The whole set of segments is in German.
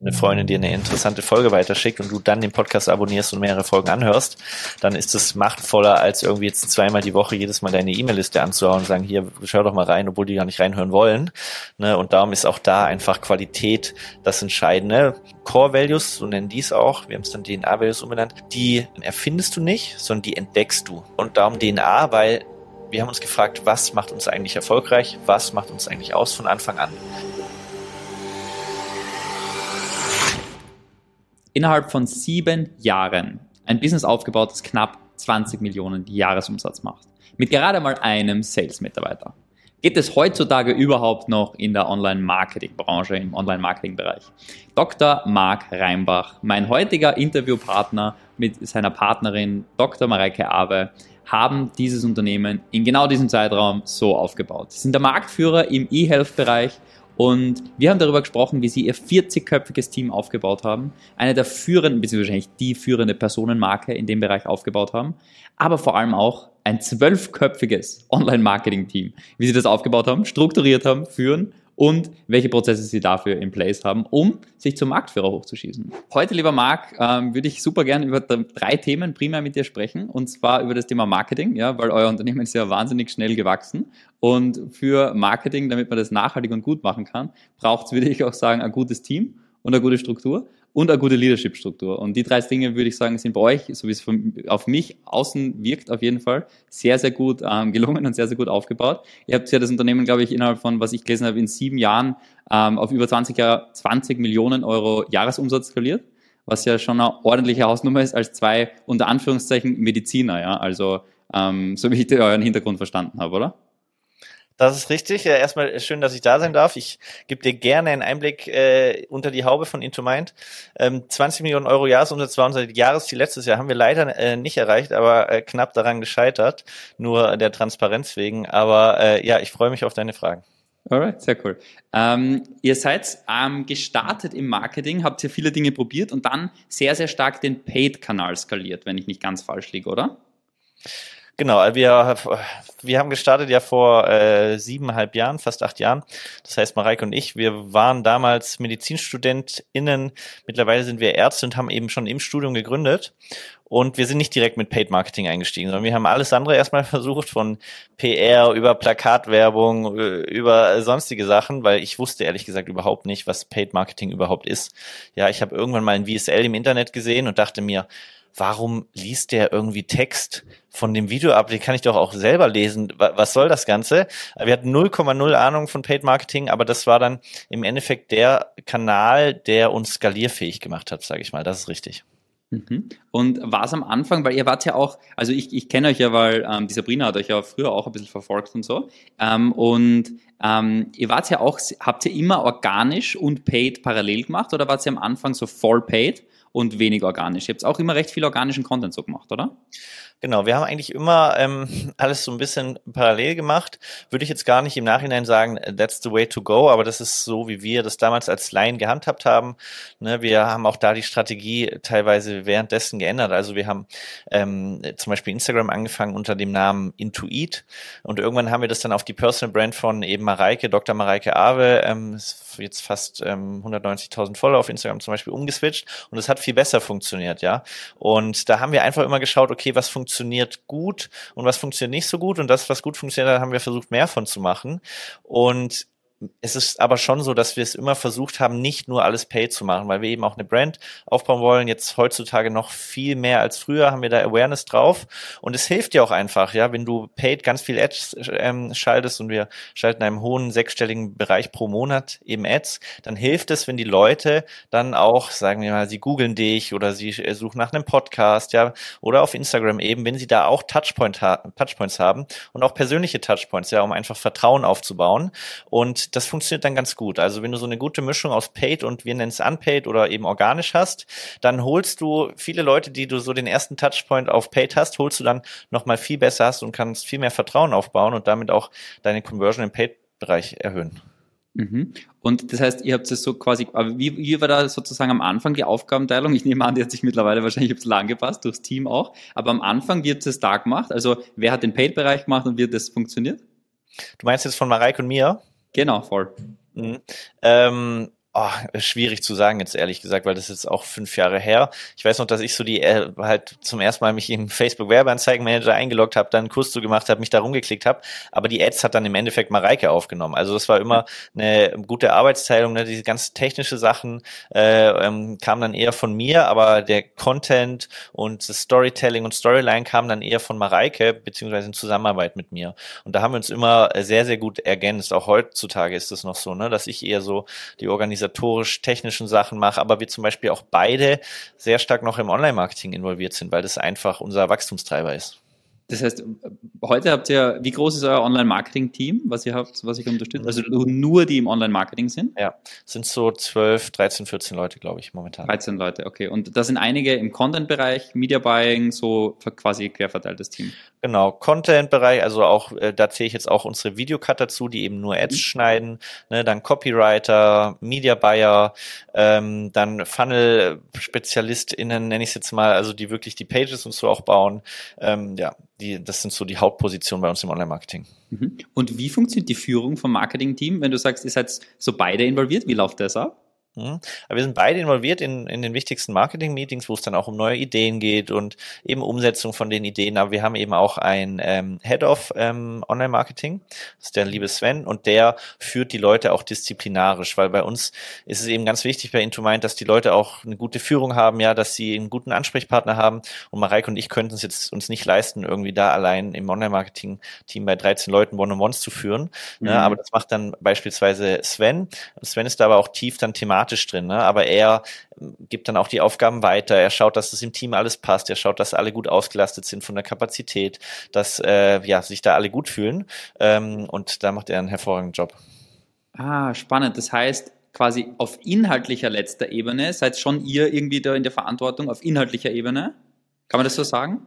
eine Freundin dir eine interessante Folge weiterschickt und du dann den Podcast abonnierst und mehrere Folgen anhörst, dann ist es machtvoller, als irgendwie jetzt zweimal die Woche jedes Mal deine E-Mail-Liste anzuhauen und sagen, hier, schau doch mal rein, obwohl die gar nicht reinhören wollen. Ne? Und darum ist auch da einfach Qualität das Entscheidende. Core Values, so nennen die es auch, wir haben es dann DNA Values umbenannt, die erfindest du nicht, sondern die entdeckst du. Und darum DNA, weil wir haben uns gefragt, was macht uns eigentlich erfolgreich, was macht uns eigentlich aus von Anfang an. Innerhalb von sieben Jahren ein Business aufgebaut, das knapp 20 Millionen Jahresumsatz macht. Mit gerade mal einem Sales-Mitarbeiter. Geht es heutzutage überhaupt noch in der Online-Marketing-Branche, im Online-Marketing-Bereich? Dr. Marc Reinbach, mein heutiger Interviewpartner mit seiner Partnerin Dr. Mareike Awe, haben dieses Unternehmen in genau diesem Zeitraum so aufgebaut. Sie sind der Marktführer im E-Health-Bereich und wir haben darüber gesprochen, wie sie ihr 40-köpfiges Team aufgebaut haben, eine der führenden, beziehungsweise wahrscheinlich die führende Personenmarke in dem Bereich aufgebaut haben, aber vor allem auch ein zwölfköpfiges Online-Marketing-Team, wie sie das aufgebaut haben, strukturiert haben, führen und welche Prozesse sie dafür in place haben, um sich zum Marktführer hochzuschießen. Heute, lieber Marc, ähm, würde ich super gerne über drei Themen primär mit dir sprechen und zwar über das Thema Marketing, ja, weil euer Unternehmen ist ja wahnsinnig schnell gewachsen und für Marketing, damit man das nachhaltig und gut machen kann, braucht es, würde ich auch sagen, ein gutes Team und eine gute Struktur und eine gute Leadership-Struktur. Und die drei Dinge, würde ich sagen, sind bei euch, so wie es von, auf mich außen wirkt, auf jeden Fall sehr, sehr gut ähm, gelungen und sehr, sehr gut aufgebaut. Ihr habt ja das Unternehmen, glaube ich, innerhalb von, was ich gelesen habe, in sieben Jahren ähm, auf über 20, Jahr, 20 Millionen Euro Jahresumsatz skaliert, was ja schon eine ordentliche Hausnummer ist als zwei, unter Anführungszeichen, Mediziner. Ja? Also ähm, so wie ich euren Hintergrund verstanden habe, oder? Das ist richtig. Ja, erstmal schön, dass ich da sein darf. Ich gebe dir gerne einen Einblick äh, unter die Haube von Into Mind. Ähm, 20 Millionen Euro Jahresumsatz war unser Jahresziel letztes Jahr. Haben wir leider äh, nicht erreicht, aber äh, knapp daran gescheitert. Nur der Transparenz wegen. Aber äh, ja, ich freue mich auf deine Fragen. Alright, sehr cool. Ähm, ihr seid ähm, gestartet im Marketing, habt ihr viele Dinge probiert und dann sehr, sehr stark den Paid-Kanal skaliert, wenn ich nicht ganz falsch liege, oder? Genau, äh, wir, wir haben gestartet ja vor äh, siebeneinhalb Jahren, fast acht Jahren. Das heißt, Mareike und ich, wir waren damals MedizinstudentInnen. Mittlerweile sind wir Ärzte und haben eben schon im Studium gegründet. Und wir sind nicht direkt mit Paid Marketing eingestiegen, sondern wir haben alles andere erstmal versucht, von PR über Plakatwerbung, äh, über sonstige Sachen, weil ich wusste ehrlich gesagt überhaupt nicht, was Paid Marketing überhaupt ist. Ja, ich habe irgendwann mal ein VSL im Internet gesehen und dachte mir, warum liest der irgendwie Text von dem Video ab? Den kann ich doch auch selber lesen. Was soll das Ganze? Wir hatten 0,0 Ahnung von Paid Marketing, aber das war dann im Endeffekt der Kanal, der uns skalierfähig gemacht hat, sage ich mal. Das ist richtig. Mhm. Und war es am Anfang, weil ihr wart ja auch, also ich, ich kenne euch ja, weil ähm, die Sabrina hat euch ja früher auch ein bisschen verfolgt und so. Ähm, und ähm, ihr wart ja auch, habt ihr immer organisch und paid parallel gemacht oder wart ihr am Anfang so voll paid? Und wenig organisch. Ihr habt auch immer recht viel organischen Content so gemacht, oder? Genau, wir haben eigentlich immer ähm, alles so ein bisschen parallel gemacht. Würde ich jetzt gar nicht im Nachhinein sagen, that's the way to go, aber das ist so, wie wir das damals als Laien gehandhabt haben. Ne, wir haben auch da die Strategie teilweise währenddessen geändert. Also wir haben ähm, zum Beispiel Instagram angefangen unter dem Namen Intuit und irgendwann haben wir das dann auf die Personal Brand von eben Mareike, Dr. Mareike Awe, ähm, jetzt fast ähm, 190.000 Follower auf Instagram zum Beispiel umgeswitcht und es hat viel besser funktioniert, ja. Und da haben wir einfach immer geschaut, okay, was funktioniert gut und was funktioniert nicht so gut. Und das, was gut funktioniert, haben wir versucht, mehr von zu machen. Und es ist aber schon so, dass wir es immer versucht haben, nicht nur alles Pay zu machen, weil wir eben auch eine Brand aufbauen wollen. Jetzt heutzutage noch viel mehr als früher haben wir da Awareness drauf. Und es hilft dir auch einfach, ja, wenn du Paid ganz viel Ads ähm, schaltest und wir schalten einem hohen sechsstelligen Bereich pro Monat eben Ads, dann hilft es, wenn die Leute dann auch, sagen wir mal, sie googeln dich oder sie äh, suchen nach einem Podcast, ja, oder auf Instagram eben, wenn sie da auch Touchpoint ha Touchpoints haben und auch persönliche Touchpoints, ja, um einfach Vertrauen aufzubauen. Und das funktioniert dann ganz gut. Also wenn du so eine gute Mischung aus Paid und wir nennen es Unpaid oder eben organisch hast, dann holst du viele Leute, die du so den ersten Touchpoint auf Paid hast, holst du dann nochmal viel besser hast und kannst viel mehr Vertrauen aufbauen und damit auch deine Conversion im Paid-Bereich erhöhen. Mhm. Und das heißt, ihr habt es so quasi, wie, wie war da sozusagen am Anfang die Aufgabenteilung? Ich nehme an, die hat sich mittlerweile wahrscheinlich ein bisschen angepasst, durchs Team auch. Aber am Anfang, wie habt ihr es da gemacht? Also, wer hat den Paid-Bereich gemacht und wie hat das funktioniert? Du meinst jetzt von Mareik und mir? Genau, voll. Mhm. Ähm, Oh, schwierig zu sagen jetzt ehrlich gesagt, weil das ist jetzt auch fünf Jahre her. Ich weiß noch, dass ich so die äh, halt zum ersten Mal mich im Facebook Werbeanzeigenmanager eingeloggt habe, dann einen Kurs zu gemacht habe, mich da rumgeklickt habe, aber die Ads hat dann im Endeffekt Mareike aufgenommen. Also das war immer eine gute Arbeitsteilung, ne? diese ganz technische Sachen äh, ähm, kamen dann eher von mir, aber der Content und das Storytelling und Storyline kam dann eher von Mareike beziehungsweise in Zusammenarbeit mit mir. Und da haben wir uns immer sehr sehr gut ergänzt. Auch heutzutage ist es noch so, ne, dass ich eher so die Organisation organisatorisch-technischen Sachen mache, aber wir zum Beispiel auch beide sehr stark noch im Online-Marketing involviert sind, weil das einfach unser Wachstumstreiber ist. Das heißt, heute habt ihr, wie groß ist euer Online-Marketing-Team, was ihr habt, was ich unterstützt? Also nur die im Online-Marketing sind? Ja, sind so 12, 13, 14 Leute, glaube ich, momentan. 13 Leute, okay. Und da sind einige im Content-Bereich, Media Buying, so quasi querverteiltes Team. Genau, Content-Bereich, also auch, äh, da zähle ich jetzt auch unsere Videocut dazu, die eben nur Ads mhm. schneiden, ne, dann Copywriter, Media Buyer, ähm, dann Funnel-SpezialistInnen, nenne ich es jetzt mal, also die wirklich die Pages und so auch bauen. Ähm, ja, die, das sind so die Hauptpositionen bei uns im Online-Marketing. Mhm. Und wie funktioniert die Führung vom Marketing-Team, wenn du sagst, ihr seid so beide involviert? Wie läuft das ab? Mhm. Aber wir sind beide involviert in, in den wichtigsten Marketing-Meetings, wo es dann auch um neue Ideen geht und eben Umsetzung von den Ideen. Aber wir haben eben auch ein ähm, Head of ähm, Online-Marketing, das ist der liebe Sven, und der führt die Leute auch disziplinarisch, weil bei uns ist es eben ganz wichtig bei Intomind, dass die Leute auch eine gute Führung haben, ja, dass sie einen guten Ansprechpartner haben. Und Mareike und ich könnten es jetzt uns nicht leisten, irgendwie da allein im Online-Marketing-Team bei 13 Leuten One-on-Ones zu führen. Ne? Mhm. Ne? Aber das macht dann beispielsweise Sven. Sven ist da aber auch tief dann thematisch thematisch drin, ne? aber er ähm, gibt dann auch die Aufgaben weiter. Er schaut, dass es im Team alles passt. Er schaut, dass alle gut ausgelastet sind von der Kapazität, dass äh, ja, sich da alle gut fühlen. Ähm, und da macht er einen hervorragenden Job. Ah, spannend. Das heißt, quasi auf inhaltlicher letzter Ebene seid schon ihr irgendwie da in der Verantwortung auf inhaltlicher Ebene? Kann man das so sagen?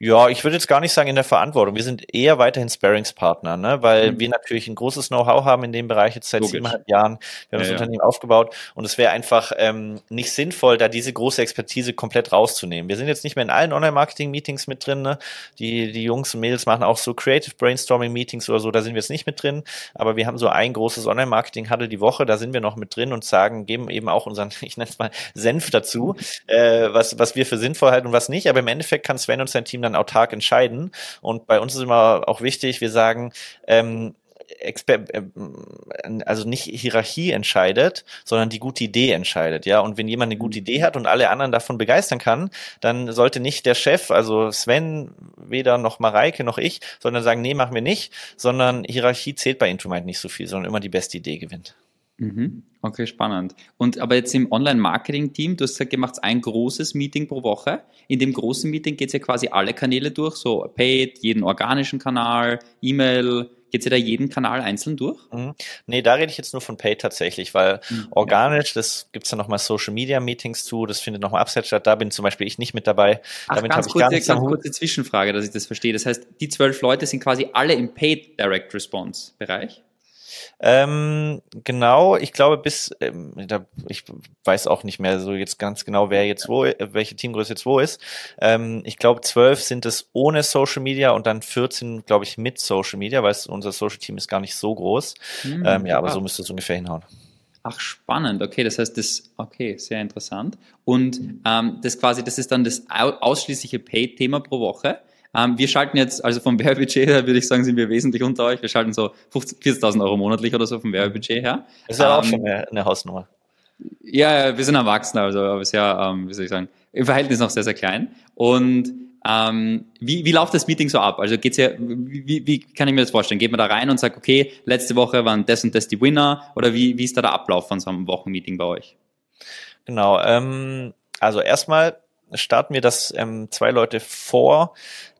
Ja, ich würde jetzt gar nicht sagen in der Verantwortung. Wir sind eher weiterhin Sparingspartner, ne? weil mhm. wir natürlich ein großes Know-how haben in dem Bereich jetzt seit Logisch. siebeneinhalb Jahren. Wir haben ja, das Unternehmen aufgebaut und es wäre einfach ähm, nicht sinnvoll, da diese große Expertise komplett rauszunehmen. Wir sind jetzt nicht mehr in allen Online-Marketing-Meetings mit drin. Ne? Die, die Jungs und Mädels machen auch so Creative Brainstorming-Meetings oder so, da sind wir jetzt nicht mit drin. Aber wir haben so ein großes Online-Marketing-Huddle die Woche, da sind wir noch mit drin und sagen, geben eben auch unseren, ich nenne es mal, Senf dazu, äh, was, was wir für sinnvoll halten und was nicht. Aber im Endeffekt kann Sven und sein Team dann autark entscheiden. Und bei uns ist immer auch wichtig, wir sagen, ähm, Exper äh, also nicht Hierarchie entscheidet, sondern die gute Idee entscheidet, ja. Und wenn jemand eine gute Idee hat und alle anderen davon begeistern kann, dann sollte nicht der Chef, also Sven, weder noch Mareike noch ich, sondern sagen, nee, machen wir nicht, sondern Hierarchie zählt bei Intumind nicht so viel, sondern immer die beste Idee gewinnt. Mhm. Okay, spannend. Und aber jetzt im Online-Marketing-Team, du hast gesagt, ihr macht ein großes Meeting pro Woche. In dem großen Meeting geht es ja quasi alle Kanäle durch, so Paid, jeden organischen Kanal, E-Mail, Geht ihr da jeden Kanal einzeln durch? Mhm. Nee, da rede ich jetzt nur von Paid tatsächlich, weil mhm, organisch, ja. das gibt's dann nochmal Social Media Meetings zu, das findet nochmal abseits statt. Da bin zum Beispiel ich nicht mit dabei. Ach, Damit habe ich kurze, gar nichts ganz kurze Zwischenfrage, dass ich das verstehe. Das heißt, die zwölf Leute sind quasi alle im Paid Direct Response Bereich? Ähm, genau, ich glaube bis, ähm, da, ich weiß auch nicht mehr so jetzt ganz genau, wer jetzt wo, welche Teamgröße jetzt wo ist. Ähm, ich glaube zwölf sind es ohne Social Media und dann 14, glaube ich, mit Social Media, weil es, unser Social Team ist gar nicht so groß. Mhm, ähm, ja, aber so müsste es ungefähr hinhauen. Ach, spannend. Okay, das heißt, das, okay, sehr interessant. Und ähm, das quasi, das ist dann das ausschließliche Paid-Thema pro Woche. Ähm, wir schalten jetzt, also vom Werbebudget her würde ich sagen, sind wir wesentlich unter euch. Wir schalten so 40.000 Euro monatlich oder so vom Werbebudget her. Das ist ja ähm, auch schon eine, eine, Hausnummer. Ja, wir sind erwachsen, also aber sehr, ähm, wie soll ich sagen, im Verhältnis noch sehr, sehr klein. Und ähm, wie, wie läuft das Meeting so ab? Also geht's ja, wie, wie kann ich mir das vorstellen? Geht man da rein und sagt, okay, letzte Woche waren das und das die Winner oder wie, wie ist da der Ablauf von so einem Wochenmeeting bei euch? Genau, ähm, also erstmal starten wir, dass ähm, zwei Leute vor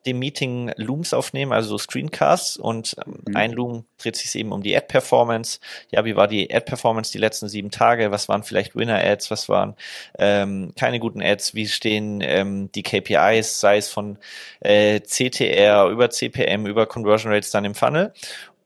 dem Meeting Looms aufnehmen, also so Screencasts und ähm, mhm. ein Loom dreht sich eben um die Ad-Performance. Ja, wie war die Ad-Performance die letzten sieben Tage? Was waren vielleicht Winner-Ads? Was waren ähm, keine guten Ads? Wie stehen ähm, die KPIs, sei es von äh, CTR über CPM, über Conversion Rates dann im Funnel?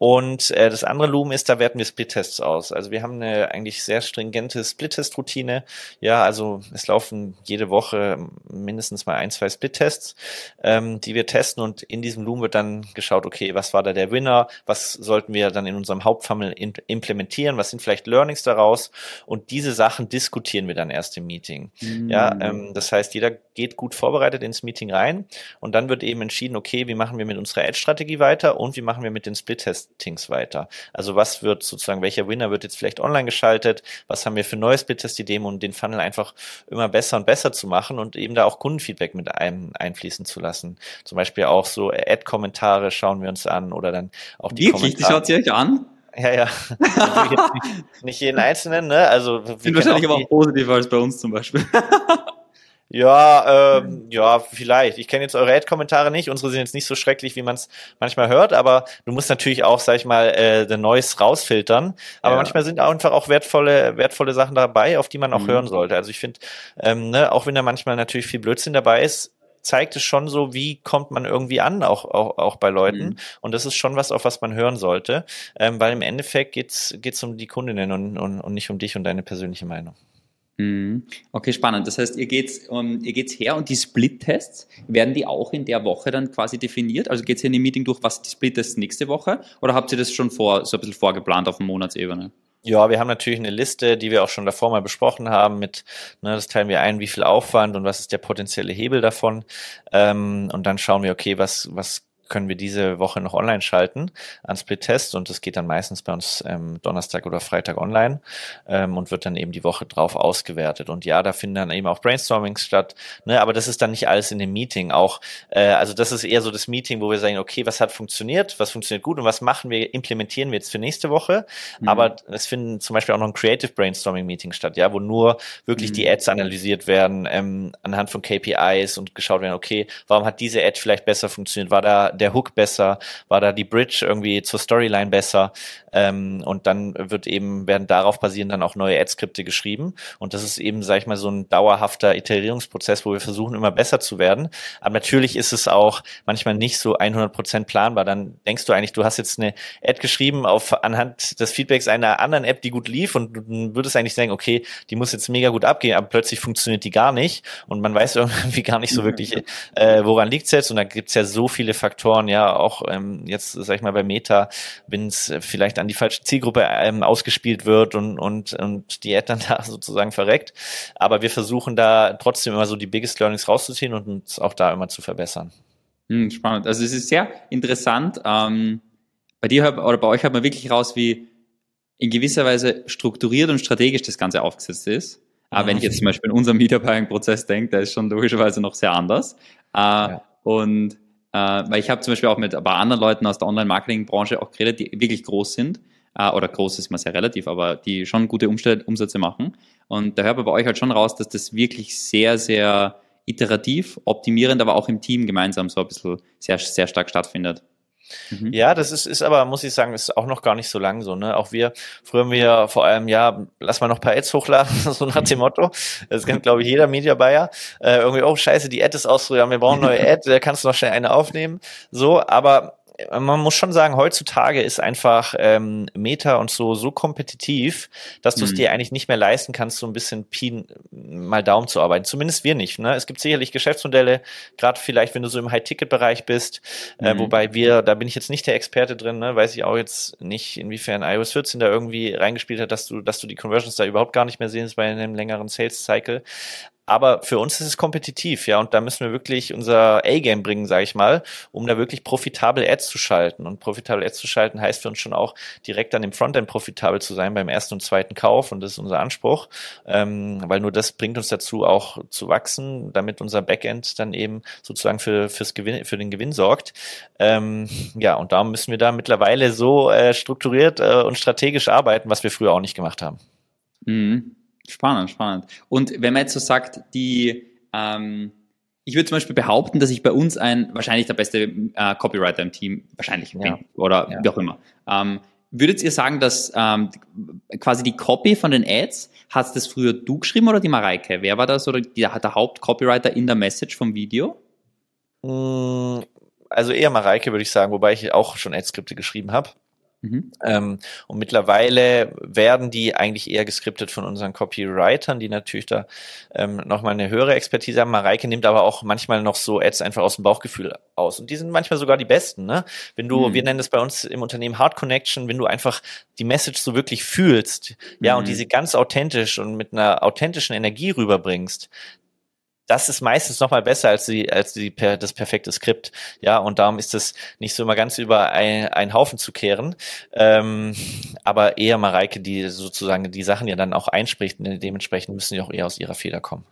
Und äh, das andere Loom ist, da werten wir Split-Tests aus. Also wir haben eine eigentlich sehr stringente Split-Test-Routine. Ja, also es laufen jede Woche mindestens mal ein, zwei Split-Tests, ähm, die wir testen und in diesem Loom wird dann geschaut, okay, was war da der Winner, was sollten wir dann in unserem Hauptfunnel implementieren, was sind vielleicht Learnings daraus und diese Sachen diskutieren wir dann erst im Meeting. Mhm. Ja, ähm, das heißt, jeder geht gut vorbereitet ins Meeting rein und dann wird eben entschieden, okay, wie machen wir mit unserer Ad-Strategie weiter und wie machen wir mit den Split-Tests Testings weiter. Also was wird sozusagen, welcher Winner wird jetzt vielleicht online geschaltet? Was haben wir für neues Bit-Test-Ideen, um den Funnel einfach immer besser und besser zu machen und eben da auch Kundenfeedback mit ein, einfließen zu lassen. Zum Beispiel auch so Ad-Kommentare schauen wir uns an oder dann auch die Wirklich? Die schaut sie euch an? Ja, ja. nicht, nicht jeden einzelnen, ne? Also wir sind wahrscheinlich aber auch positiver als bei uns zum Beispiel. Ja, ähm, ja, vielleicht. Ich kenne jetzt eure Ad-Kommentare nicht. Unsere sind jetzt nicht so schrecklich, wie man es manchmal hört, aber du musst natürlich auch, sag ich mal, äh, The Noise rausfiltern. Aber ja. manchmal sind einfach auch wertvolle, wertvolle Sachen dabei, auf die man auch mhm. hören sollte. Also ich finde, ähm, ne, auch wenn da manchmal natürlich viel Blödsinn dabei ist, zeigt es schon so, wie kommt man irgendwie an, auch, auch, auch bei Leuten. Mhm. Und das ist schon was, auf was man hören sollte. Ähm, weil im Endeffekt geht's geht's um die Kundinnen und, und, und nicht um dich und deine persönliche Meinung. Mhm. Okay, spannend. Das heißt, ihr geht um, ihr geht's her und die Split-Tests, werden die auch in der Woche dann quasi definiert? Also geht es hier in dem Meeting durch, was die Split-Tests nächste Woche? Oder habt ihr das schon vor, so ein bisschen vorgeplant auf Monatsebene? Ja, wir haben natürlich eine Liste, die wir auch schon davor mal besprochen haben mit, ne, das teilen wir ein, wie viel Aufwand und was ist der potenzielle Hebel davon. Ähm, und dann schauen wir, okay, was, was können wir diese Woche noch online schalten an Split-Test und das geht dann meistens bei uns ähm, Donnerstag oder Freitag online ähm, und wird dann eben die Woche drauf ausgewertet. Und ja, da finden dann eben auch Brainstormings statt, ne, aber das ist dann nicht alles in dem Meeting auch. Äh, also das ist eher so das Meeting, wo wir sagen, okay, was hat funktioniert, was funktioniert gut und was machen wir, implementieren wir jetzt für nächste Woche. Mhm. Aber es finden zum Beispiel auch noch ein Creative Brainstorming Meeting statt, ja, wo nur wirklich mhm. die Ads analysiert werden ähm, anhand von KPIs und geschaut werden, okay, warum hat diese Ad vielleicht besser funktioniert? War da der Hook besser? War da die Bridge irgendwie zur Storyline besser? Ähm, und dann wird eben, werden darauf basieren dann auch neue Ad-Skripte geschrieben. Und das ist eben, sag ich mal, so ein dauerhafter Iterierungsprozess, wo wir versuchen, immer besser zu werden. Aber natürlich ist es auch manchmal nicht so 100 Prozent planbar. Dann denkst du eigentlich, du hast jetzt eine Ad geschrieben auf anhand des Feedbacks einer anderen App, die gut lief und du würdest eigentlich sagen, okay, die muss jetzt mega gut abgehen, aber plötzlich funktioniert die gar nicht und man weiß irgendwie gar nicht so wirklich, äh, woran liegt's jetzt und da gibt's ja so viele Faktoren, ja, auch ähm, jetzt, sag ich mal, bei Meta, wenn es vielleicht an die falsche Zielgruppe ähm, ausgespielt wird und, und, und die Ad dann da sozusagen verreckt. Aber wir versuchen da trotzdem immer so die Biggest Learnings rauszuziehen und uns auch da immer zu verbessern. Hm, spannend. Also es ist sehr interessant. Ähm, bei dir oder bei euch hat man wirklich raus, wie in gewisser Weise strukturiert und strategisch das Ganze aufgesetzt ist. Aber wenn ich jetzt zum Beispiel in unserem Media Buying Prozess denke, der ist schon logischerweise noch sehr anders. Äh, ja. Und äh, weil ich habe zum Beispiel auch mit ein paar anderen Leuten aus der Online-Marketing-Branche auch geredet, die wirklich groß sind. Äh, oder groß ist mal sehr relativ, aber die schon gute Umstell Umsätze machen. Und da hört man bei euch halt schon raus, dass das wirklich sehr, sehr iterativ, optimierend, aber auch im Team gemeinsam so ein bisschen sehr, sehr stark stattfindet. Mhm. Ja, das ist, ist aber, muss ich sagen, ist auch noch gar nicht so lang so. Ne? Auch wir, früher haben wir vor allem, ja, lass mal noch ein paar Ads hochladen, so nach dem Motto. Das kennt, glaube ich, jeder Media Buyer. Äh, irgendwie, oh scheiße, die Ad ist aus, ja, wir brauchen neue Ad, da kannst du noch schnell eine aufnehmen. So, aber man muss schon sagen, heutzutage ist einfach ähm, Meta und so so kompetitiv, dass du es mhm. dir eigentlich nicht mehr leisten kannst, so ein bisschen Pin mal Daumen zu arbeiten. Zumindest wir nicht. Ne? Es gibt sicherlich Geschäftsmodelle, gerade vielleicht, wenn du so im High-Ticket-Bereich bist, äh, mhm. äh, wobei wir, da bin ich jetzt nicht der Experte drin, ne? weiß ich auch jetzt nicht, inwiefern iOS 14 da irgendwie reingespielt hat, dass du, dass du die Conversions da überhaupt gar nicht mehr sehen bei einem längeren Sales-Cycle. Aber für uns ist es kompetitiv, ja, und da müssen wir wirklich unser A-Game bringen, sage ich mal, um da wirklich profitabel Ads zu schalten. Und profitabel Ads zu schalten heißt für uns schon auch direkt an dem Frontend profitabel zu sein beim ersten und zweiten Kauf. Und das ist unser Anspruch, ähm, weil nur das bringt uns dazu auch zu wachsen, damit unser Backend dann eben sozusagen für fürs Gewinn, für den Gewinn sorgt. Ähm, ja, und darum müssen wir da mittlerweile so äh, strukturiert äh, und strategisch arbeiten, was wir früher auch nicht gemacht haben. Mhm. Spannend, spannend. Und wenn man jetzt so sagt, die, ähm, ich würde zum Beispiel behaupten, dass ich bei uns ein, wahrscheinlich der beste äh, Copywriter im Team, wahrscheinlich ja. bin, oder ja. wie auch immer. Ähm, würdet ihr sagen, dass ähm, quasi die Copy von den Ads, hast das früher du geschrieben oder die Mareike? Wer war das oder die, der Hauptcopywriter in der Message vom Video? Mm, also eher Mareike, würde ich sagen, wobei ich auch schon Ad-Skripte geschrieben habe. Mhm. Ähm, und mittlerweile werden die eigentlich eher geskriptet von unseren Copywritern, die natürlich da ähm, nochmal eine höhere Expertise haben. Mareike nimmt aber auch manchmal noch so Ads einfach aus dem Bauchgefühl aus. Und die sind manchmal sogar die besten, ne? Wenn du, mhm. wir nennen das bei uns im Unternehmen Hard Connection, wenn du einfach die Message so wirklich fühlst, ja, und mhm. diese ganz authentisch und mit einer authentischen Energie rüberbringst, das ist meistens noch mal besser als die als die per, das perfekte Skript. Ja und darum ist es nicht so immer ganz über ein, einen Haufen zu kehren. Ähm, aber eher Mareike die sozusagen die Sachen ja dann auch einspricht und dementsprechend müssen die auch eher aus ihrer Feder kommen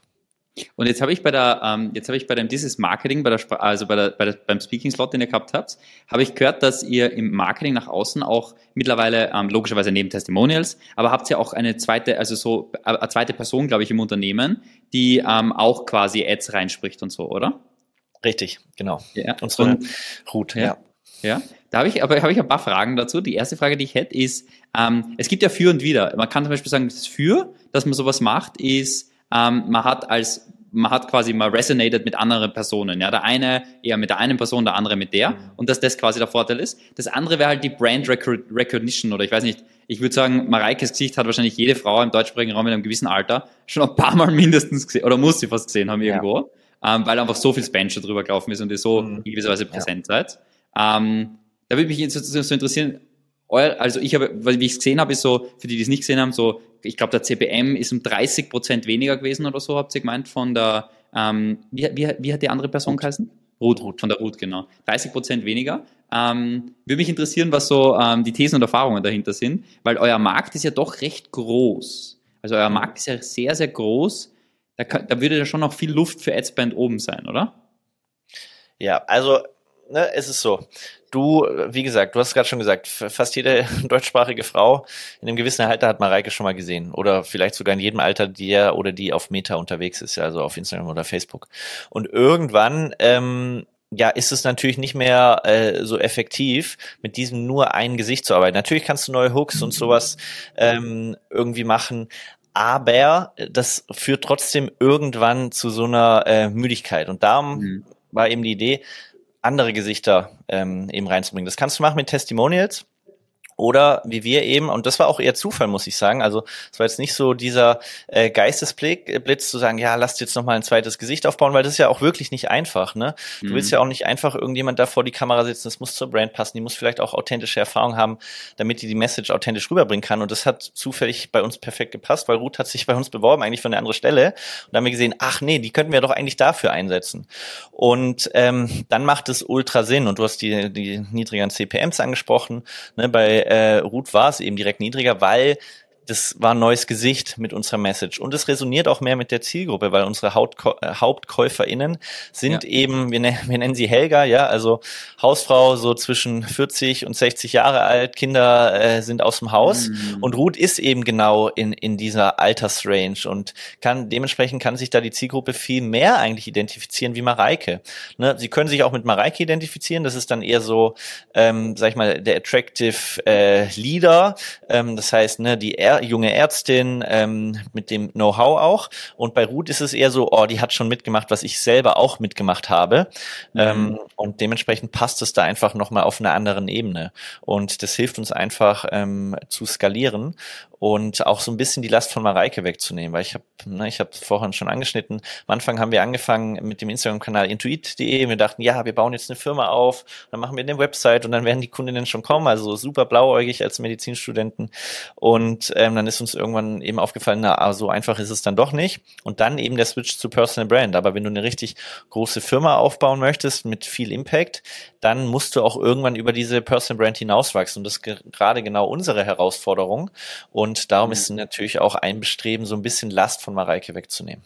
und jetzt habe ich bei der, ähm, jetzt habe ich bei dem Dieses Marketing, bei der, also bei der, bei der, beim Speaking Slot, den ihr gehabt habt, habe ich gehört, dass ihr im Marketing nach außen auch mittlerweile ähm, logischerweise neben Testimonials, aber habt ihr auch eine zweite, also so äh, eine zweite Person, glaube ich, im Unternehmen, die ähm, auch quasi Ads reinspricht und so, oder? Richtig, genau. Ja. Unsere und, Ruth, ja. ja. Ja, da habe ich aber habe ich ein paar Fragen dazu. Die erste Frage, die ich hätte, ist: ähm, Es gibt ja für und wieder. Man kann zum Beispiel sagen, das für, dass man sowas macht, ist ähm, man hat als man hat quasi mal resonated mit anderen Personen. Ja, der eine eher mit der einen Person, der andere mit der. Und dass das quasi der Vorteil ist. Das andere wäre halt die Brand Recognition oder ich weiß nicht. Ich würde sagen, Mareikes Gesicht hat wahrscheinlich jede Frau im deutschsprachigen Raum in einem gewissen Alter schon ein paar Mal mindestens gesehen oder muss sie fast gesehen haben irgendwo, ja. ähm, weil einfach so viel Spam schon drüber gelaufen ist und ihr so mhm. in gewisser Weise präsent ja. seid. Ähm, da würde mich so, so interessieren, also ich habe, wie ich es gesehen habe, ist so, für die, die es nicht gesehen haben, so ich glaube, der CPM ist um 30 Prozent weniger gewesen oder so, habt ihr gemeint, von der, ähm, wie, wie, wie hat die andere Person geheißen? Ruth, Ruth, von der Ruth, genau. 30 Prozent weniger. Ähm, würde mich interessieren, was so ähm, die Thesen und Erfahrungen dahinter sind, weil euer Markt ist ja doch recht groß. Also euer Markt ist ja sehr, sehr groß. Da, kann, da würde ja schon noch viel Luft für Adspend oben sein, oder? Ja, also ne, es ist so du, wie gesagt, du hast gerade schon gesagt, fast jede deutschsprachige Frau in einem gewissen Alter hat Mareike schon mal gesehen. Oder vielleicht sogar in jedem Alter, der oder die auf Meta unterwegs ist, also auf Instagram oder Facebook. Und irgendwann ähm, ja, ist es natürlich nicht mehr äh, so effektiv, mit diesem nur ein Gesicht zu arbeiten. Natürlich kannst du neue Hooks und sowas ähm, irgendwie machen, aber das führt trotzdem irgendwann zu so einer äh, Müdigkeit. Und darum mhm. war eben die Idee, andere Gesichter ähm, eben reinzubringen. Das kannst du machen mit Testimonials. Oder wie wir eben, und das war auch eher Zufall, muss ich sagen. Also es war jetzt nicht so dieser äh, Geistesblitz zu sagen, ja, lasst jetzt noch mal ein zweites Gesicht aufbauen, weil das ist ja auch wirklich nicht einfach. Ne? Du mhm. willst ja auch nicht einfach irgendjemand da vor die Kamera sitzen, das muss zur Brand passen, die muss vielleicht auch authentische Erfahrung haben, damit die die Message authentisch rüberbringen kann. Und das hat zufällig bei uns perfekt gepasst, weil Ruth hat sich bei uns beworben, eigentlich von der anderen Stelle. Und da haben wir gesehen, ach nee, die könnten wir doch eigentlich dafür einsetzen. Und ähm, dann macht es ultra Sinn. Und du hast die, die niedrigeren CPMs angesprochen. Ne? Bei äh, Ruth war es eben direkt niedriger, weil das war ein neues Gesicht mit unserer Message. Und es resoniert auch mehr mit der Zielgruppe, weil unsere Hauptkä äh, HauptkäuferInnen sind ja. eben, wir, nennen, wir nennen sie Helga, ja, also Hausfrau so zwischen 40 und 60 Jahre alt, Kinder äh, sind aus dem Haus. Mhm. Und Ruth ist eben genau in, in dieser Altersrange und kann, dementsprechend kann sich da die Zielgruppe viel mehr eigentlich identifizieren wie Mareike. Ne? Sie können sich auch mit Mareike identifizieren, das ist dann eher so, ähm, sag ich mal, der attractive äh, Leader. Ähm, das heißt, ne, die junge Ärztin ähm, mit dem Know-how auch. Und bei Ruth ist es eher so, oh, die hat schon mitgemacht, was ich selber auch mitgemacht habe. Mhm. Ähm, und dementsprechend passt es da einfach nochmal auf einer anderen Ebene. Und das hilft uns einfach ähm, zu skalieren und auch so ein bisschen die Last von Mareike wegzunehmen, weil ich habe, ne, ich habe vorhin schon angeschnitten. Am Anfang haben wir angefangen mit dem Instagram-Kanal intuit.de. Wir dachten, ja, wir bauen jetzt eine Firma auf, dann machen wir eine Website und dann werden die Kundinnen schon kommen. Also super blauäugig als Medizinstudenten. Und ähm, dann ist uns irgendwann eben aufgefallen, na, so einfach ist es dann doch nicht. Und dann eben der Switch zu Personal Brand. Aber wenn du eine richtig große Firma aufbauen möchtest mit viel Impact, dann musst du auch irgendwann über diese Personal Brand hinauswachsen. Und das ist gerade genau unsere Herausforderung. Und darum ist natürlich auch ein Bestreben, so ein bisschen Last von Mareike wegzunehmen.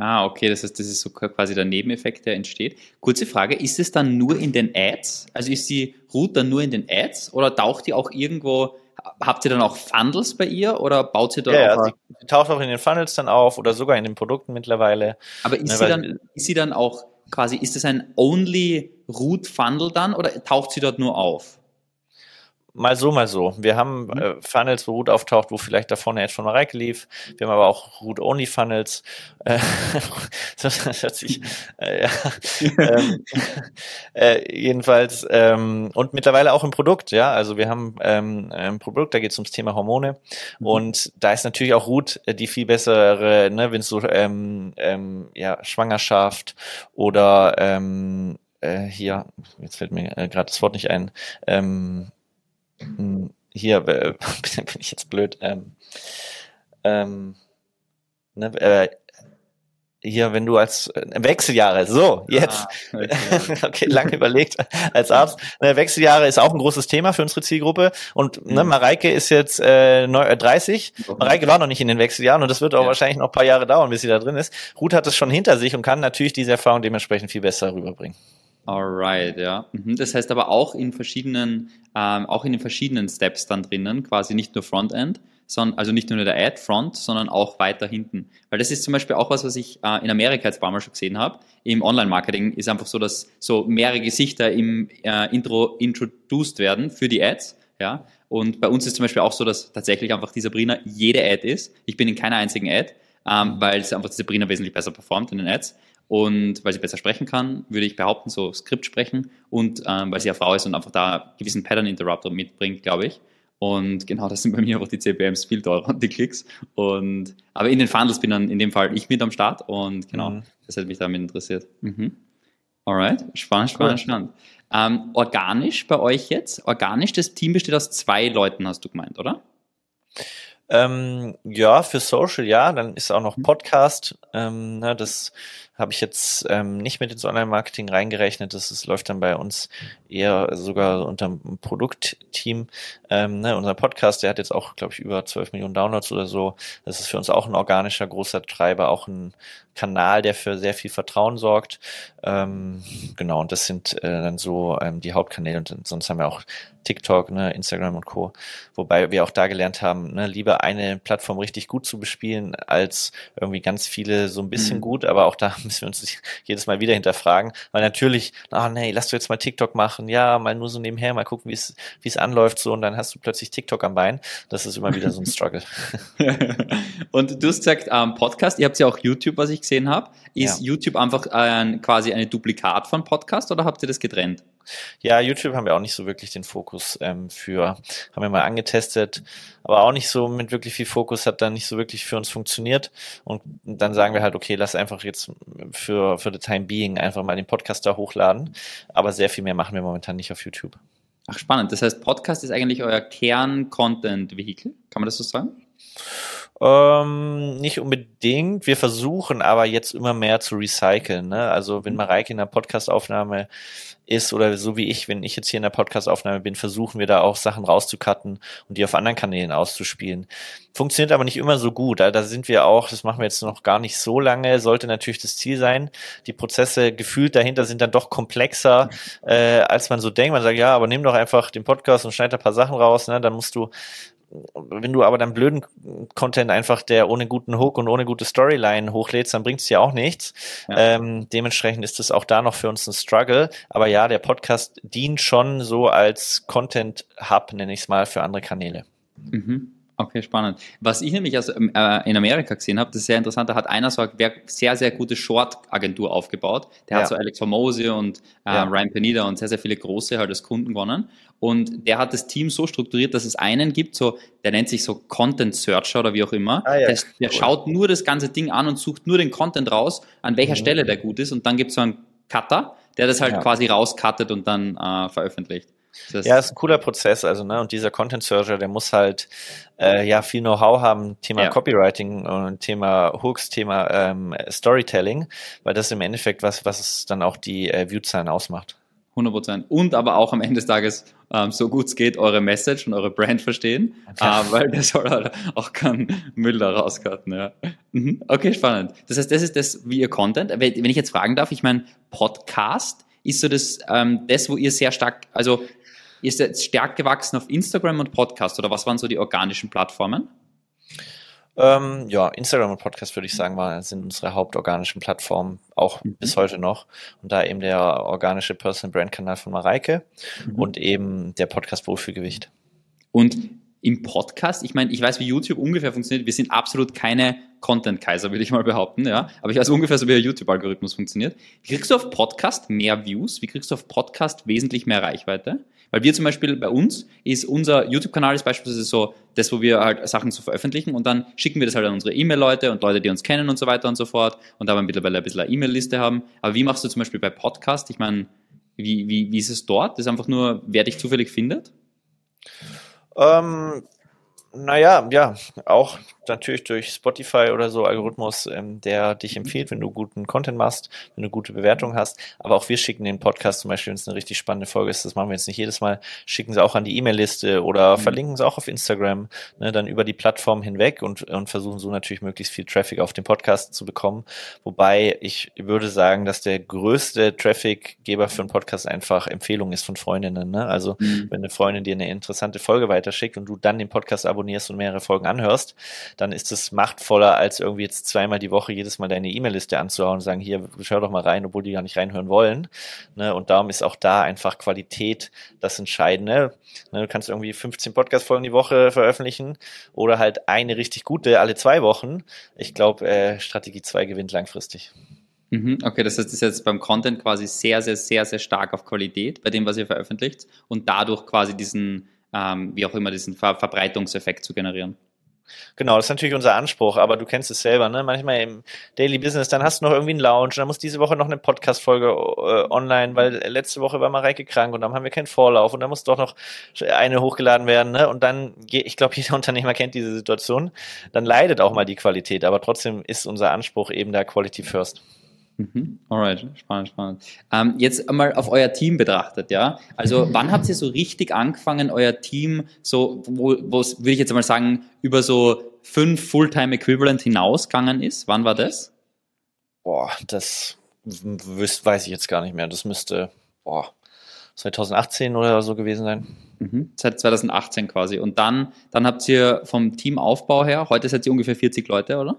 Ah, okay, das heißt, das ist so quasi der Nebeneffekt, der entsteht. Kurze Frage, ist es dann nur in den Ads? Also ist die Route dann nur in den Ads oder taucht die auch irgendwo, habt ihr dann auch Funnels bei ihr oder baut sie da ja, auch? Ja, sie, sie taucht auch in den Funnels dann auf oder sogar in den Produkten mittlerweile. Aber ist, ne, sie, dann, ist sie dann auch quasi, ist das ein Only Root Funnel dann oder taucht sie dort nur auf? Mal so, mal so. Wir haben Mhm. äh, Funnels, wo Root auftaucht, wo vielleicht da vorne jetzt von Mareike lief. Wir haben aber auch Root-Only-Funnels. Äh, das, das hört sich, äh, ja. ähm, äh, jedenfalls, ähm, und mittlerweile auch im Produkt, ja. Also wir haben ähm, ein Produkt, da geht es ums Thema Hormone. Mhm. Und da ist natürlich auch Root äh, die viel bessere, ne, wenn es so ähm, ähm, ja, Schwangerschaft oder ähm, äh, hier, jetzt fällt mir äh, gerade das Wort nicht ein, ähm, hier äh, bin ich jetzt blöd, ähm, ähm, ne, äh, hier, wenn du als äh, Wechseljahre, so, jetzt, Ah, okay. okay, lange überlegt als Arzt. Ne, Wechseljahre ist auch ein großes Thema für unsere Zielgruppe. Und ne, Mhm. Mareike ist jetzt äh, neu, äh, 30. Mareike war noch nicht in den Wechseljahren und das wird auch Ja. wahrscheinlich noch ein paar Jahre dauern, bis sie da drin ist. Ruth hat es schon hinter sich und kann natürlich diese Erfahrung dementsprechend viel besser rüberbringen. Alright, ja. Mhm. Das heißt aber auch in verschiedenen, ähm, auch in den verschiedenen Steps dann drinnen, quasi nicht nur Frontend, sondern also nicht nur der Ad Front, sondern auch weiter hinten. Weil das ist zum Beispiel auch was, was ich äh, in Amerika jetzt ein paar Mal schon gesehen habe. Im Online-Marketing ist einfach so, dass so mehrere Gesichter im äh, Intro introduced werden für die Ads. Ja. Und bei uns ist zum Beispiel auch so, dass tatsächlich einfach die Sabrina jede Ad ist. Ich bin in keiner einzigen Ad, ähm, weil es einfach die Sabrina wesentlich besser performt in den Ads. Und weil sie besser sprechen kann, würde ich behaupten, so Skript sprechen. Und ähm, weil sie ja Frau ist und einfach da gewissen Pattern Interrupter mitbringt, glaube ich. Und genau, das sind bei mir einfach die CPMs viel teurer und die Klicks. Und, aber in den Funnels bin dann in dem Fall ich mit am Start und genau, Mhm. das hat mich damit interessiert. Mhm. Alright, spannend, Cool. spannend, spannend. Ähm, organisch bei euch jetzt? Organisch, das Team besteht aus zwei Leuten, hast du gemeint, oder? Ähm, ja, für Social, ja. Dann ist auch noch Mhm. Podcast. Ähm, ne, das habe ich jetzt ähm, nicht mit ins Online-Marketing reingerechnet. Das ist, läuft dann bei uns eher sogar unter dem Produktteam. Ähm, ne, unser Podcast, der hat jetzt auch, glaube ich, über 12 Millionen Downloads oder so. Das ist für uns auch ein organischer großer Treiber, auch ein Kanal, der für sehr viel Vertrauen sorgt. Ähm, genau, und das sind äh, dann so ähm, die Hauptkanäle. Und sonst haben wir auch TikTok, ne, Instagram und Co. Wobei wir auch da gelernt haben, ne, lieber eine Plattform richtig gut zu bespielen, als irgendwie ganz viele so ein bisschen Mhm. gut, aber auch da müssen wir uns jedes Mal wieder hinterfragen, weil natürlich, ah nee, lass du jetzt mal TikTok machen, ja, mal nur so nebenher, mal gucken, wie es wie es anläuft so und dann hast du plötzlich TikTok am Bein. Das ist immer wieder so ein Struggle. und du hast gesagt, ähm, Podcast, ihr habt ja auch YouTube, was ich gesehen habe. Ist Ja. YouTube einfach ein, quasi eine Duplikat von Podcast oder habt ihr das getrennt? Ja, YouTube haben wir auch nicht so wirklich den Fokus ähm, für, haben wir mal angetestet, aber auch nicht so mit wirklich viel Fokus, hat dann nicht so wirklich für uns funktioniert. Und dann sagen wir halt, okay, lass einfach jetzt für, für the time being einfach mal den Podcast da hochladen. Aber sehr viel mehr machen wir momentan nicht auf YouTube. Ach, spannend. Das heißt, Podcast ist eigentlich euer Kern-Content-Vehikel. Kann man das so sagen? Ähm, nicht unbedingt. Wir versuchen aber jetzt immer mehr zu recyceln. Ne? Also wenn Mareike in der Podcastaufnahme ist oder so wie ich, wenn ich jetzt hier in der Podcastaufnahme bin, versuchen wir da auch Sachen rauszucutten und die auf anderen Kanälen auszuspielen. Funktioniert aber nicht immer so gut. Also da sind wir auch, das machen wir jetzt noch gar nicht so lange, sollte natürlich das Ziel sein. Die Prozesse gefühlt dahinter sind dann doch komplexer, äh, als man so denkt. Man sagt, ja, aber nimm doch einfach den Podcast und schneid da ein paar Sachen raus. Ne? Dann musst du wenn du aber dann blöden Content einfach, der ohne guten Hook und ohne gute Storyline hochlädst, dann bringt es dir auch nichts. Ja. Ähm, dementsprechend ist es auch da noch für uns ein Struggle. Aber ja, der Podcast dient schon so als Content-Hub, nenne ich es mal, für andere Kanäle. Mhm. Okay, spannend. Was ich nämlich also, äh, in Amerika gesehen habe, das ist sehr interessant, da hat einer so eine sehr, sehr gute Short-Agentur aufgebaut. Der Ja. hat so Alex Hormozy und äh, Ja. Ryan Penida und sehr, sehr viele große halt als Kunden gewonnen. Und der hat das Team so strukturiert, dass es einen gibt, so, der nennt sich so Content Searcher oder wie auch immer. Ah, ja, der, der cool. schaut nur das ganze Ding an und sucht nur den Content raus, an welcher Mhm. Stelle der gut ist. Und dann gibt es so einen Cutter, der das halt quasi rauscuttet und dann äh, veröffentlicht. Das Ja, ist ein cooler Prozess, also ne, und dieser Content Searcher, der muss halt äh, ja viel Know-how haben, Thema Ja. Copywriting und Thema Hooks, Thema ähm, Storytelling, weil das im Endeffekt was, was es dann auch die äh, Viewzahlen ausmacht. 100 Prozent. Und aber auch am Ende des Tages, ähm, so gut es geht, eure Message und eure Brand verstehen, Ja. äh, weil der soll halt auch keinen Müll da rauscutten. Ja. Mhm. Okay, spannend. Das heißt, das ist das, wie ihr Content. Wenn wenn ich jetzt fragen darf, ich meine, Podcast ist so das, ähm, das, wo ihr sehr stark, also ihr seid stark gewachsen auf Instagram und Podcast oder was waren so die organischen Plattformen? Ähm, ja, Instagram und Podcast würde ich sagen, sind unsere hauptorganischen Plattformen, auch Mhm. bis heute noch. Und da eben der organische Personal Brand Kanal von Mareike Mhm. und eben der Podcast Wohlfühlgewicht. Und im Podcast, ich meine, ich weiß, wie YouTube ungefähr funktioniert. Wir sind absolut keine Content-Kaiser, würde ich mal behaupten, ja. Aber ich weiß ungefähr so, wie der YouTube-Algorithmus funktioniert. Wie kriegst du auf Podcast mehr Views? Wie kriegst du auf Podcast wesentlich mehr Reichweite? Weil wir zum Beispiel bei uns ist unser YouTube-Kanal ist beispielsweise so das, wo wir halt Sachen zu veröffentlichen und dann schicken wir das halt an unsere E-Mail-Leute und Leute, die uns kennen und so weiter und so fort und da wir mittlerweile ein bisschen eine E-Mail-Liste haben. Aber wie machst du zum Beispiel bei Podcast? Ich meine, wie, wie, wie ist es dort? Das ist einfach nur, wer dich zufällig findet? Ähm, naja, ja, auch natürlich durch Spotify oder so Algorithmus, ähm, der dich empfiehlt, wenn du guten Content machst, wenn du gute Bewertungen hast. Aber auch wir schicken den Podcast zum Beispiel, wenn es eine richtig spannende Folge ist, das machen wir jetzt nicht jedes Mal, schicken sie auch an die E-Mail-Liste oder mhm. verlinken sie auch auf Instagram, ne, dann über die Plattform hinweg und, und versuchen so natürlich möglichst viel Traffic auf den Podcast zu bekommen. Wobei ich würde sagen, dass der größte Trafficgeber für einen Podcast einfach Empfehlung ist von Freundinnen. Ne? Also mhm. wenn eine Freundin dir eine interessante Folge weiterschickt und du dann den Podcast abonnierst und mehrere Folgen anhörst, dann ist es machtvoller, als irgendwie jetzt zweimal die Woche jedes Mal deine E-Mail-Liste anzuhauen und sagen, hier, schau doch mal rein, obwohl die gar nicht reinhören wollen. Ne? Und darum ist auch da einfach Qualität das Entscheidende. Ne? Du kannst irgendwie 15 Podcast-Folgen die Woche veröffentlichen oder halt eine richtig gute alle zwei Wochen. Ich glaube, äh, Strategie 2 gewinnt langfristig. Mhm, okay, das heißt, das ist jetzt beim Content quasi sehr, sehr, sehr, sehr stark auf Qualität bei dem, was ihr veröffentlicht und dadurch quasi diesen, ähm, wie auch immer, diesen Ver Verbreitungseffekt zu generieren. Genau, das ist natürlich unser Anspruch, aber du kennst es selber, ne? Manchmal im Daily Business, dann hast du noch irgendwie einen Lounge, dann muss diese Woche noch eine Podcast-Folge äh, online, weil letzte Woche war Mareike krank und dann haben wir keinen Vorlauf und dann muss doch noch eine hochgeladen werden, ne? Und dann, ich glaube, jeder Unternehmer kennt diese Situation, dann leidet auch mal die Qualität, aber trotzdem ist unser Anspruch eben da Quality First. Mhm. Alright, spannend, spannend. Ähm, jetzt einmal auf euer Team betrachtet, ja. Also wann habt ihr so richtig angefangen, euer Team so, wo, wo würde ich jetzt einmal sagen, über so fünf Fulltime Equivalent hinausgegangen ist? Wann war das? Boah, das weiß ich jetzt gar nicht mehr. Das müsste, boah, 2018 oder so gewesen sein. Mhm. Seit 2018 quasi. Und dann, dann habt ihr vom Teamaufbau her, heute seid ihr ungefähr 40 Leute, oder?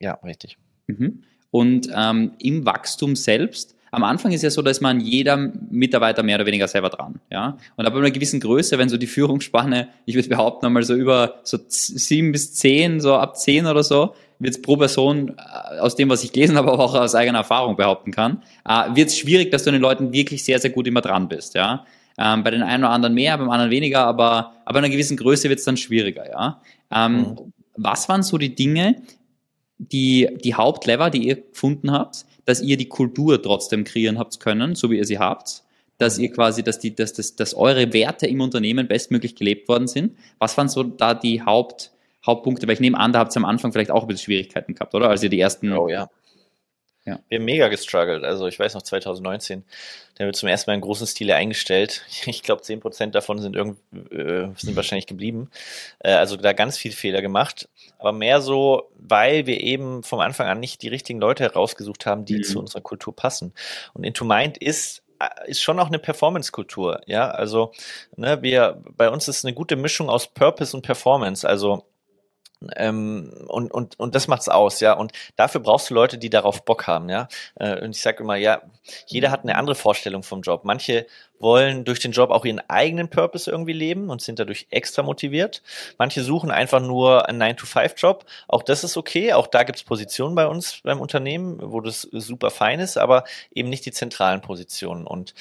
Ja, richtig. Mhm. Und ähm, im Wachstum selbst, am Anfang ist ja so, dass man jeder Mitarbeiter mehr oder weniger selber dran, ja. Und ab einer gewissen Größe, wenn so die Führungsspanne, ich würde behaupten, einmal so über so sieben bis zehn, so ab zehn oder so, wird es pro Person, äh, aus dem, was ich gelesen habe, aber auch aus eigener Erfahrung behaupten kann, äh, wird es schwierig, dass du den Leuten wirklich sehr, sehr gut immer dran bist, ja. Ähm, bei den einen oder anderen mehr, beim anderen weniger, aber, aber einer gewissen Größe wird es dann schwieriger, ja. Ähm, mhm. Was waren so die Dinge, die, die Hauptlever, die ihr gefunden habt, dass ihr die Kultur trotzdem kreieren habt können, so wie ihr sie habt, dass ihr quasi, dass die, dass, dass, dass eure Werte im Unternehmen bestmöglich gelebt worden sind. Was waren so da die Haupt, Hauptpunkte? Weil ich nehme an, da habt ihr am Anfang vielleicht auch ein bisschen Schwierigkeiten gehabt, oder? Als ihr die ersten. Oh ja. Ja. Wir haben mega gestruggelt. Also ich weiß noch 2019, da wird zum ersten Mal in großen Stile eingestellt. Ich glaube, 10% davon sind, irgend, äh, sind wahrscheinlich geblieben. Äh, also da ganz viel Fehler gemacht. Aber mehr so, weil wir eben vom Anfang an nicht die richtigen Leute herausgesucht haben, die mhm. zu unserer Kultur passen. Und Into Mind ist äh, ist schon auch eine Performance-Kultur, ja. Also, ne, wir, bei uns ist eine gute Mischung aus Purpose und Performance. Also ähm, und, und, und das macht's aus, ja. Und dafür brauchst du Leute, die darauf Bock haben, ja. Äh, und ich sage immer, ja, jeder hat eine andere Vorstellung vom Job. Manche wollen durch den Job auch ihren eigenen Purpose irgendwie leben und sind dadurch extra motiviert. Manche suchen einfach nur einen 9-to-5-Job. Auch das ist okay. Auch da gibt's Positionen bei uns beim Unternehmen, wo das super fein ist, aber eben nicht die zentralen Positionen. Und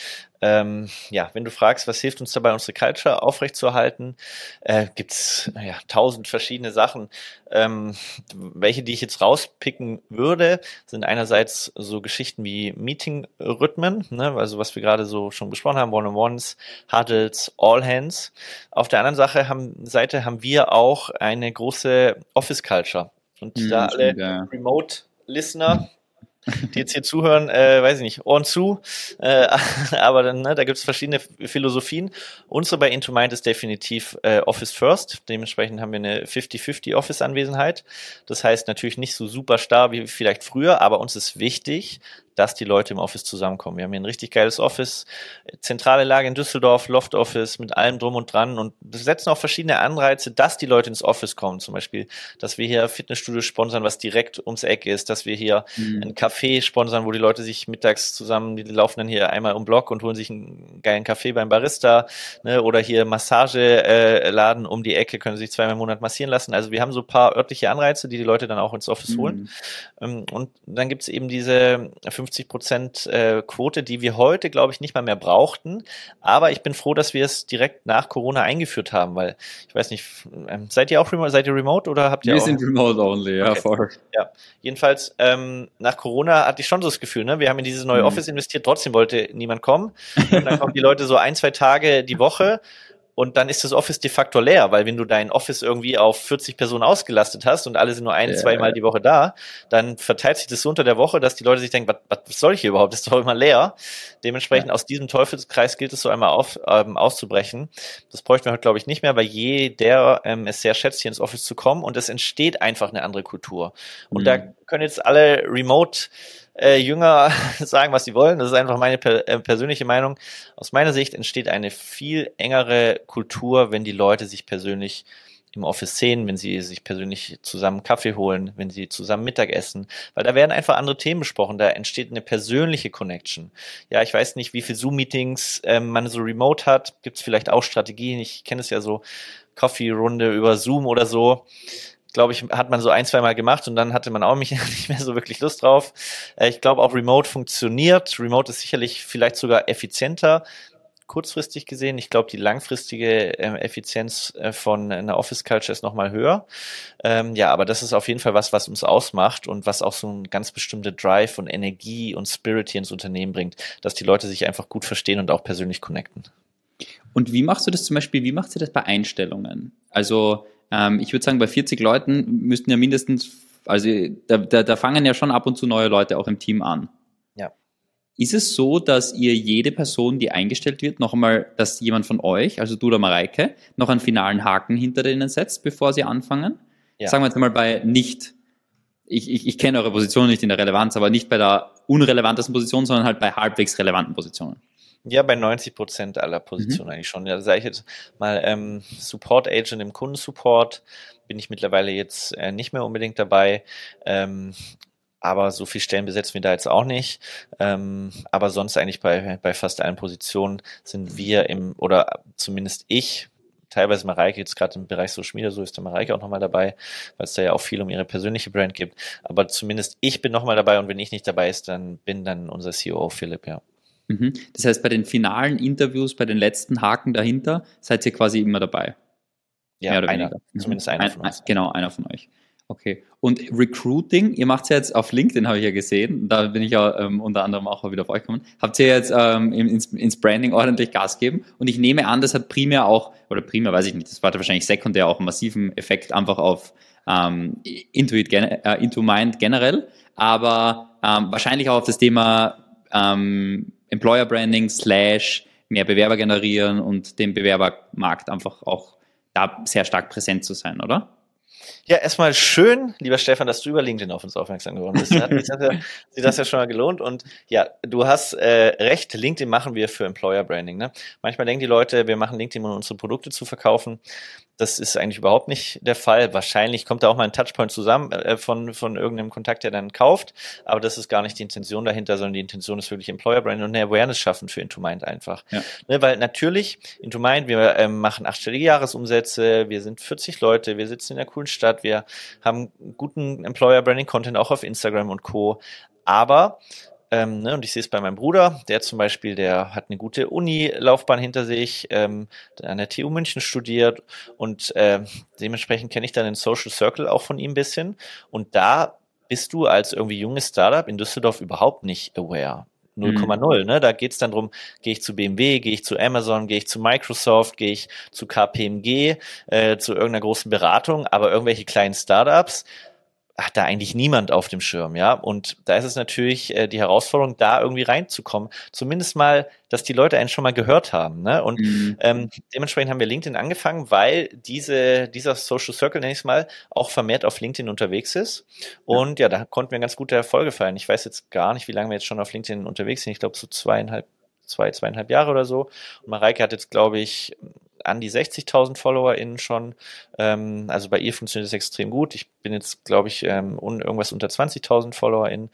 ähm, ja, wenn du fragst, was hilft uns dabei, unsere Culture aufrechtzuerhalten, äh, gibt's ja tausend verschiedene Sachen. Ähm, welche, die ich jetzt rauspicken würde, sind einerseits so Geschichten wie Meeting-Rhythmen, ne, also was wir gerade so schon besprochen haben, One-on-Ones, Huddles, All-Hands. Auf der anderen Sache haben, Seite haben wir auch eine große Office-Culture. Und mhm, da alle Remote-Listener, die jetzt hier zuhören, äh, weiß ich nicht, Ohren zu, äh, aber dann, ne, da gibt es verschiedene Philosophien. Unsere bei Into Mind ist definitiv äh, Office First, dementsprechend haben wir eine 50-50 Office-Anwesenheit. Das heißt natürlich nicht so super starr wie vielleicht früher, aber uns ist wichtig, dass die Leute im Office zusammenkommen. Wir haben hier ein richtig geiles Office, zentrale Lage in Düsseldorf, Loft Office mit allem drum und dran und wir setzen auch verschiedene Anreize, dass die Leute ins Office kommen. Zum Beispiel, dass wir hier Fitnessstudios sponsern, was direkt ums Eck ist, dass wir hier mhm. ein Café sponsern, wo die Leute sich mittags zusammen, die laufen dann hier einmal um Block und holen sich einen geilen Kaffee beim Barista ne, oder hier Massageladen äh, um die Ecke, können sich zweimal im Monat massieren lassen. Also wir haben so ein paar örtliche Anreize, die die Leute dann auch ins Office holen. Mhm. Ähm, und dann gibt's eben diese 50 Prozent äh, Quote, die wir heute, glaube ich, nicht mal mehr brauchten. Aber ich bin froh, dass wir es direkt nach Corona eingeführt haben, weil ich weiß nicht, ähm, seid ihr auch remote, seid ihr remote oder habt ihr Wir auch? sind remote only, ja, okay. voll. Ja, jedenfalls ähm, nach Corona hatte ich schon so das Gefühl, ne, wir haben in dieses neue mhm. Office investiert, trotzdem wollte niemand kommen. Und dann kommen die Leute so ein, zwei Tage die Woche und dann ist das Office de facto leer, weil wenn du dein Office irgendwie auf 40 Personen ausgelastet hast und alle sind nur ein, ja. zweimal die Woche da, dann verteilt sich das so unter der Woche, dass die Leute sich denken, was, was soll ich hier überhaupt? Das ist doch immer leer. Dementsprechend ja. aus diesem Teufelskreis gilt es so einmal auf, ähm, auszubrechen. Das bräuchten wir heute, glaube ich, nicht mehr, weil jeder ähm, es sehr schätzt, hier ins Office zu kommen und es entsteht einfach eine andere Kultur. Und mhm. da können jetzt alle remote äh, Jünger sagen, was sie wollen. Das ist einfach meine per äh, persönliche Meinung. Aus meiner Sicht entsteht eine viel engere Kultur, wenn die Leute sich persönlich im Office sehen, wenn sie sich persönlich zusammen Kaffee holen, wenn sie zusammen Mittag essen, weil da werden einfach andere Themen besprochen, da entsteht eine persönliche Connection. Ja, ich weiß nicht, wie viel Zoom-Meetings ähm, man so remote hat, gibt es vielleicht auch Strategien, ich kenne es ja so, Coffee-Runde über Zoom oder so glaube ich, hat man so ein, zwei Mal gemacht und dann hatte man auch nicht mehr so wirklich Lust drauf. Äh, ich glaube auch Remote funktioniert. Remote ist sicherlich vielleicht sogar effizienter, kurzfristig gesehen. Ich glaube, die langfristige äh, Effizienz äh, von einer Office Culture ist nochmal höher. Ähm, ja, aber das ist auf jeden Fall was, was uns ausmacht und was auch so ein ganz bestimmte Drive und Energie und Spirit hier ins Unternehmen bringt, dass die Leute sich einfach gut verstehen und auch persönlich connecten. Und wie machst du das zum Beispiel, wie machst du das bei Einstellungen? Also ähm, ich würde sagen, bei 40 Leuten müssten ja mindestens, also da, da, da fangen ja schon ab und zu neue Leute auch im Team an. Ja. Ist es so, dass ihr jede Person, die eingestellt wird, noch einmal, dass jemand von euch, also du oder Mareike, noch einen finalen Haken hinter denen setzt, bevor sie anfangen? Ja. Sagen wir jetzt mal bei nicht, ich, ich, ich kenne eure Position nicht in der Relevanz, aber nicht bei der unrelevantesten Position, sondern halt bei halbwegs relevanten Positionen. Ja, bei 90 Prozent aller Positionen mhm. eigentlich schon. Ja, sage ich jetzt mal ähm, Support Agent im Kundensupport bin ich mittlerweile jetzt äh, nicht mehr unbedingt dabei. Ähm, aber so viel Stellen besetzen wir da jetzt auch nicht. Ähm, aber sonst eigentlich bei, bei fast allen Positionen sind wir im, oder zumindest ich, teilweise Mareike jetzt gerade im Bereich Social Media, so ist der Mareike auch nochmal dabei, weil es da ja auch viel um ihre persönliche Brand gibt. Aber zumindest ich bin nochmal dabei und wenn ich nicht dabei ist, dann bin dann unser CEO Philipp, ja. Mhm. Das heißt, bei den finalen Interviews, bei den letzten Haken dahinter, seid ihr quasi immer dabei. Ja, einer, mhm. zumindest einer von uns. Genau, einer von euch. Okay. Und Recruiting, ihr macht es ja jetzt auf LinkedIn, habe ich ja gesehen, da bin ich ja ähm, unter anderem auch wieder auf euch gekommen. Habt ihr jetzt ähm, ins, ins, Branding ordentlich Gas gegeben? Und ich nehme an, das hat primär auch, oder primär weiß ich nicht, das war wahrscheinlich sekundär auch einen massiven Effekt einfach auf ähm, Intuit, äh, Into Mind generell, aber ähm, wahrscheinlich auch auf das Thema ähm, Employer Branding slash mehr Bewerber generieren und dem Bewerbermarkt einfach auch da sehr stark präsent zu sein, oder? Ja, erstmal schön, lieber Stefan, dass du über LinkedIn auf uns aufmerksam geworden bist. Hat sich das, ja, das ja schon mal gelohnt. Und ja, du hast äh, recht, LinkedIn machen wir für Employer Branding. Ne? Manchmal denken die Leute, wir machen LinkedIn, um unsere Produkte zu verkaufen. Das ist eigentlich überhaupt nicht der Fall. Wahrscheinlich kommt da auch mal ein Touchpoint zusammen äh, von, von irgendeinem Kontakt, der dann kauft. Aber das ist gar nicht die Intention dahinter, sondern die Intention ist wirklich Employer Branding und eine Awareness schaffen für Intomind einfach. Ja. Ne, weil natürlich, Intomind, wir ähm, machen achtstellige Jahresumsätze, wir sind 40 Leute, wir sitzen in einer coolen Stadt, wir haben guten Employer Branding Content auch auf Instagram und Co. Aber ähm, ne, und ich sehe es bei meinem Bruder, der zum Beispiel, der hat eine gute Uni-Laufbahn hinter sich, ähm, an der TU München studiert und äh, dementsprechend kenne ich dann den Social Circle auch von ihm ein bisschen. Und da bist du als irgendwie junges Startup in Düsseldorf überhaupt nicht aware. 0,0. Mhm. Ne? Da geht's dann drum, gehe ich zu BMW, gehe ich zu Amazon, gehe ich zu Microsoft, gehe ich zu KPMG, äh, zu irgendeiner großen Beratung, aber irgendwelche kleinen Startups, hat da eigentlich niemand auf dem Schirm, ja. Und da ist es natürlich äh, die Herausforderung, da irgendwie reinzukommen. Zumindest mal, dass die Leute einen schon mal gehört haben. Ne? Und mhm. ähm, dementsprechend haben wir LinkedIn angefangen, weil diese, dieser Social Circle, nenne ich es mal, auch vermehrt auf LinkedIn unterwegs ist. Und ja, da konnten wir ganz gute Erfolge feiern. Ich weiß jetzt gar nicht, wie lange wir jetzt schon auf LinkedIn unterwegs sind. Ich glaube so zweieinhalb, zwei, zweieinhalb Jahre oder so. Und Mareike hat jetzt, glaube ich, an die 60.000 FollowerInnen schon. Ähm, also bei ihr funktioniert es extrem gut. Ich bin jetzt, glaube ich, ähm, un irgendwas unter 20.000 FollowerInnen.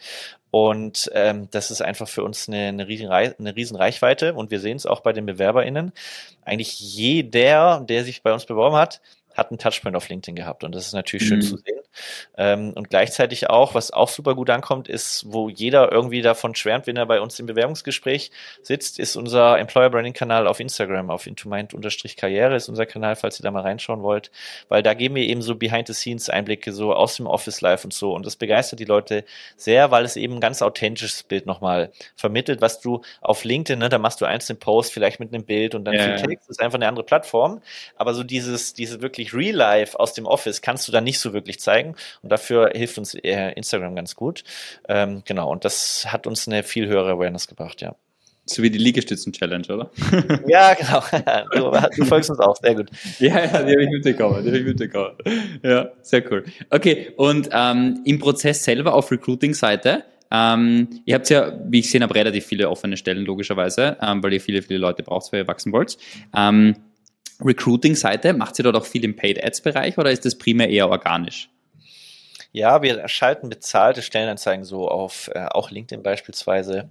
Und ähm, das ist einfach für uns eine, eine, riesen, eine riesen Reichweite. Und wir sehen es auch bei den BewerberInnen. Eigentlich jeder, der sich bei uns beworben hat, hat einen Touchpoint auf LinkedIn gehabt. Und das ist natürlich mhm. schön zu sehen. Ähm, und gleichzeitig auch, was auch super gut ankommt, ist, wo jeder irgendwie davon schwärmt, wenn er bei uns im Bewerbungsgespräch sitzt, ist unser Employer Branding Kanal auf Instagram, auf intomind-karriere ist unser Kanal, falls ihr da mal reinschauen wollt, weil da geben wir eben so Behind-the-Scenes Einblicke so aus dem Office Life und so und das begeistert die Leute sehr, weil es eben ein ganz authentisches Bild nochmal vermittelt, was du auf LinkedIn, ne, da machst du einzelne Posts vielleicht mit einem Bild und dann ja. viel Text, das ist einfach eine andere Plattform, aber so dieses, diese wirklich Real Life aus dem Office kannst du da nicht so wirklich zeigen zeigen. Und dafür hilft uns äh, Instagram ganz gut. Ähm, genau, und das hat uns eine viel höhere Awareness gebracht, ja. So wie die Liegestützen-Challenge, oder? Ja, genau. Du, du, folgst uns auch, sehr gut. Ja, ja, die habe ich mitbekommen, die habe ich mitbekommen. Ja, sehr cool. Okay, und ähm, im Prozess selber auf Recruiting-Seite, ähm, ihr habt ja, wie ich sehe habe, relativ viele offene Stellen, logischerweise, ähm, weil ihr viele, viele Leute braucht, weil ihr wachsen wollt. Ähm, Recruiting-Seite, macht ihr dort auch viel im Paid-Ads-Bereich oder ist das primär eher organisch? Ja, wir schalten bezahlte Stellenanzeigen so auf, äh, auch LinkedIn beispielsweise,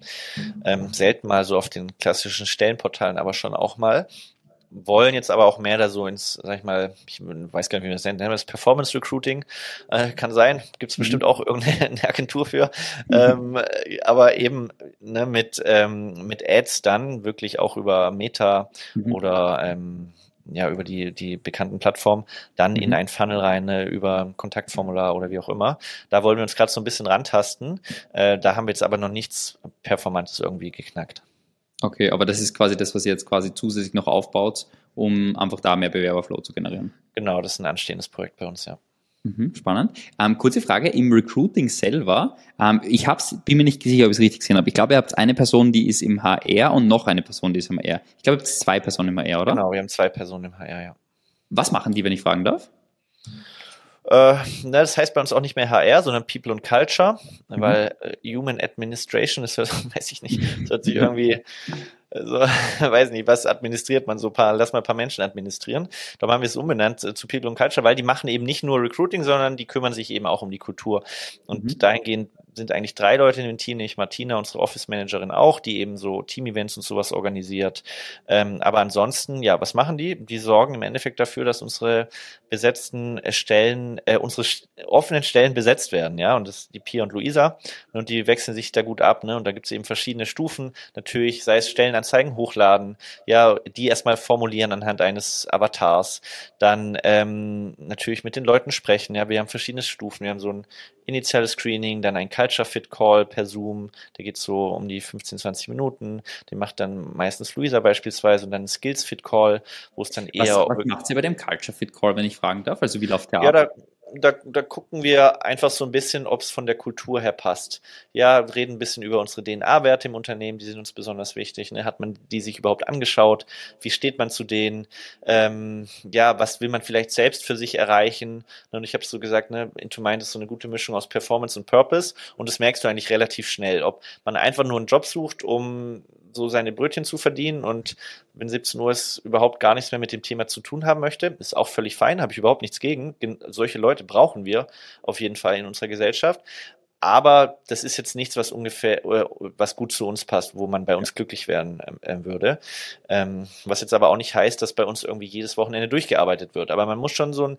ähm, selten mal so auf den klassischen Stellenportalen, aber schon auch mal. Wollen jetzt aber auch mehr da so ins, sag ich mal, ich weiß gar nicht, wie wir das nennen, das Performance Recruiting, äh, kann sein, gibt es mhm. bestimmt auch irgendeine Agentur für, mhm. ähm, aber eben ne, mit, ähm, mit Ads dann wirklich auch über Meta mhm. oder ähm, ja, über die, die bekannten Plattformen, dann mhm. in ein Funnel rein, ne, über ein Kontaktformular oder wie auch immer. Da wollen wir uns gerade so ein bisschen rantasten. Äh, da haben wir jetzt aber noch nichts Performantes irgendwie geknackt. Okay, aber das ist quasi das, was ihr jetzt quasi zusätzlich noch aufbaut, um einfach da mehr Bewerberflow zu generieren. Genau, das ist ein anstehendes Projekt bei uns, ja. Mhm, spannend. Ähm, kurze Frage, im Recruiting selber, ähm, ich hab's, bin mir nicht sicher, ob ich es richtig gesehen habe. Ich glaube, ihr habt eine Person, die ist im HR und noch eine Person, die ist im HR. Ich glaube, ihr habt zwei Personen im HR, oder? Genau, wir haben zwei Personen im HR, ja. Was machen die, wenn ich fragen darf? Äh, na, das heißt bei uns auch nicht mehr HR, sondern People and Culture, mhm. weil äh, Human Administration ist, weiß ich nicht, das hört sich irgendwie so, weiß nicht, was administriert man so paar, lass mal ein paar Menschen administrieren. Darum haben wir es umbenannt äh, zu People and Culture, weil die machen eben nicht nur Recruiting, sondern die kümmern sich eben auch um die Kultur. Und mhm. dahingehend sind eigentlich drei Leute in dem Team, nämlich Martina, unsere Office Managerin auch, die eben so Team-Events und sowas organisiert. Ähm, aber ansonsten, ja, was machen die? Die sorgen im Endeffekt dafür, dass unsere besetzten Stellen, äh, unsere offenen Stellen besetzt werden, ja. Und das ist die Pia und Luisa. Und die wechseln sich da gut ab, ne? Und da gibt es eben verschiedene Stufen. Natürlich, sei es Stellenanzeigen hochladen, ja, die erstmal formulieren anhand eines Avatars. Dann ähm, natürlich mit den Leuten sprechen, ja. Wir haben verschiedene Stufen. Wir haben so ein initiales Screening, dann ein Culture Fit Call per Zoom, der geht so um die 15, 20 Minuten. Den macht dann meistens Luisa beispielsweise und dann ein Skills Fit Call, wo es dann eher. Was, was macht sie bei dem Culture Fit Call, wenn ich fragen darf? Also wie läuft der ja, ab? Da, da, da gucken wir einfach so ein bisschen, ob es von der Kultur her passt. Ja, reden ein bisschen über unsere DNA-Werte im Unternehmen, die sind uns besonders wichtig. Ne? Hat man die sich überhaupt angeschaut? Wie steht man zu denen? Ähm, ja, was will man vielleicht selbst für sich erreichen? Und ich habe so gesagt, ne, Into Mind ist so eine gute Mischung aus Performance und Purpose und das merkst du eigentlich relativ schnell, ob man einfach nur einen Job sucht, um so seine Brötchen zu verdienen und wenn 17 Uhr ist, überhaupt gar nichts mehr mit dem Thema zu tun haben möchte, ist auch völlig fein, habe ich überhaupt nichts gegen. Solche Leute brauchen wir auf jeden Fall in unserer Gesellschaft. Aber das ist jetzt nichts, was ungefähr, was gut zu uns passt, wo man bei uns glücklich werden äh, würde. Ähm, was jetzt aber auch nicht heißt, dass bei uns irgendwie jedes Wochenende durchgearbeitet wird. Aber man muss schon so ein,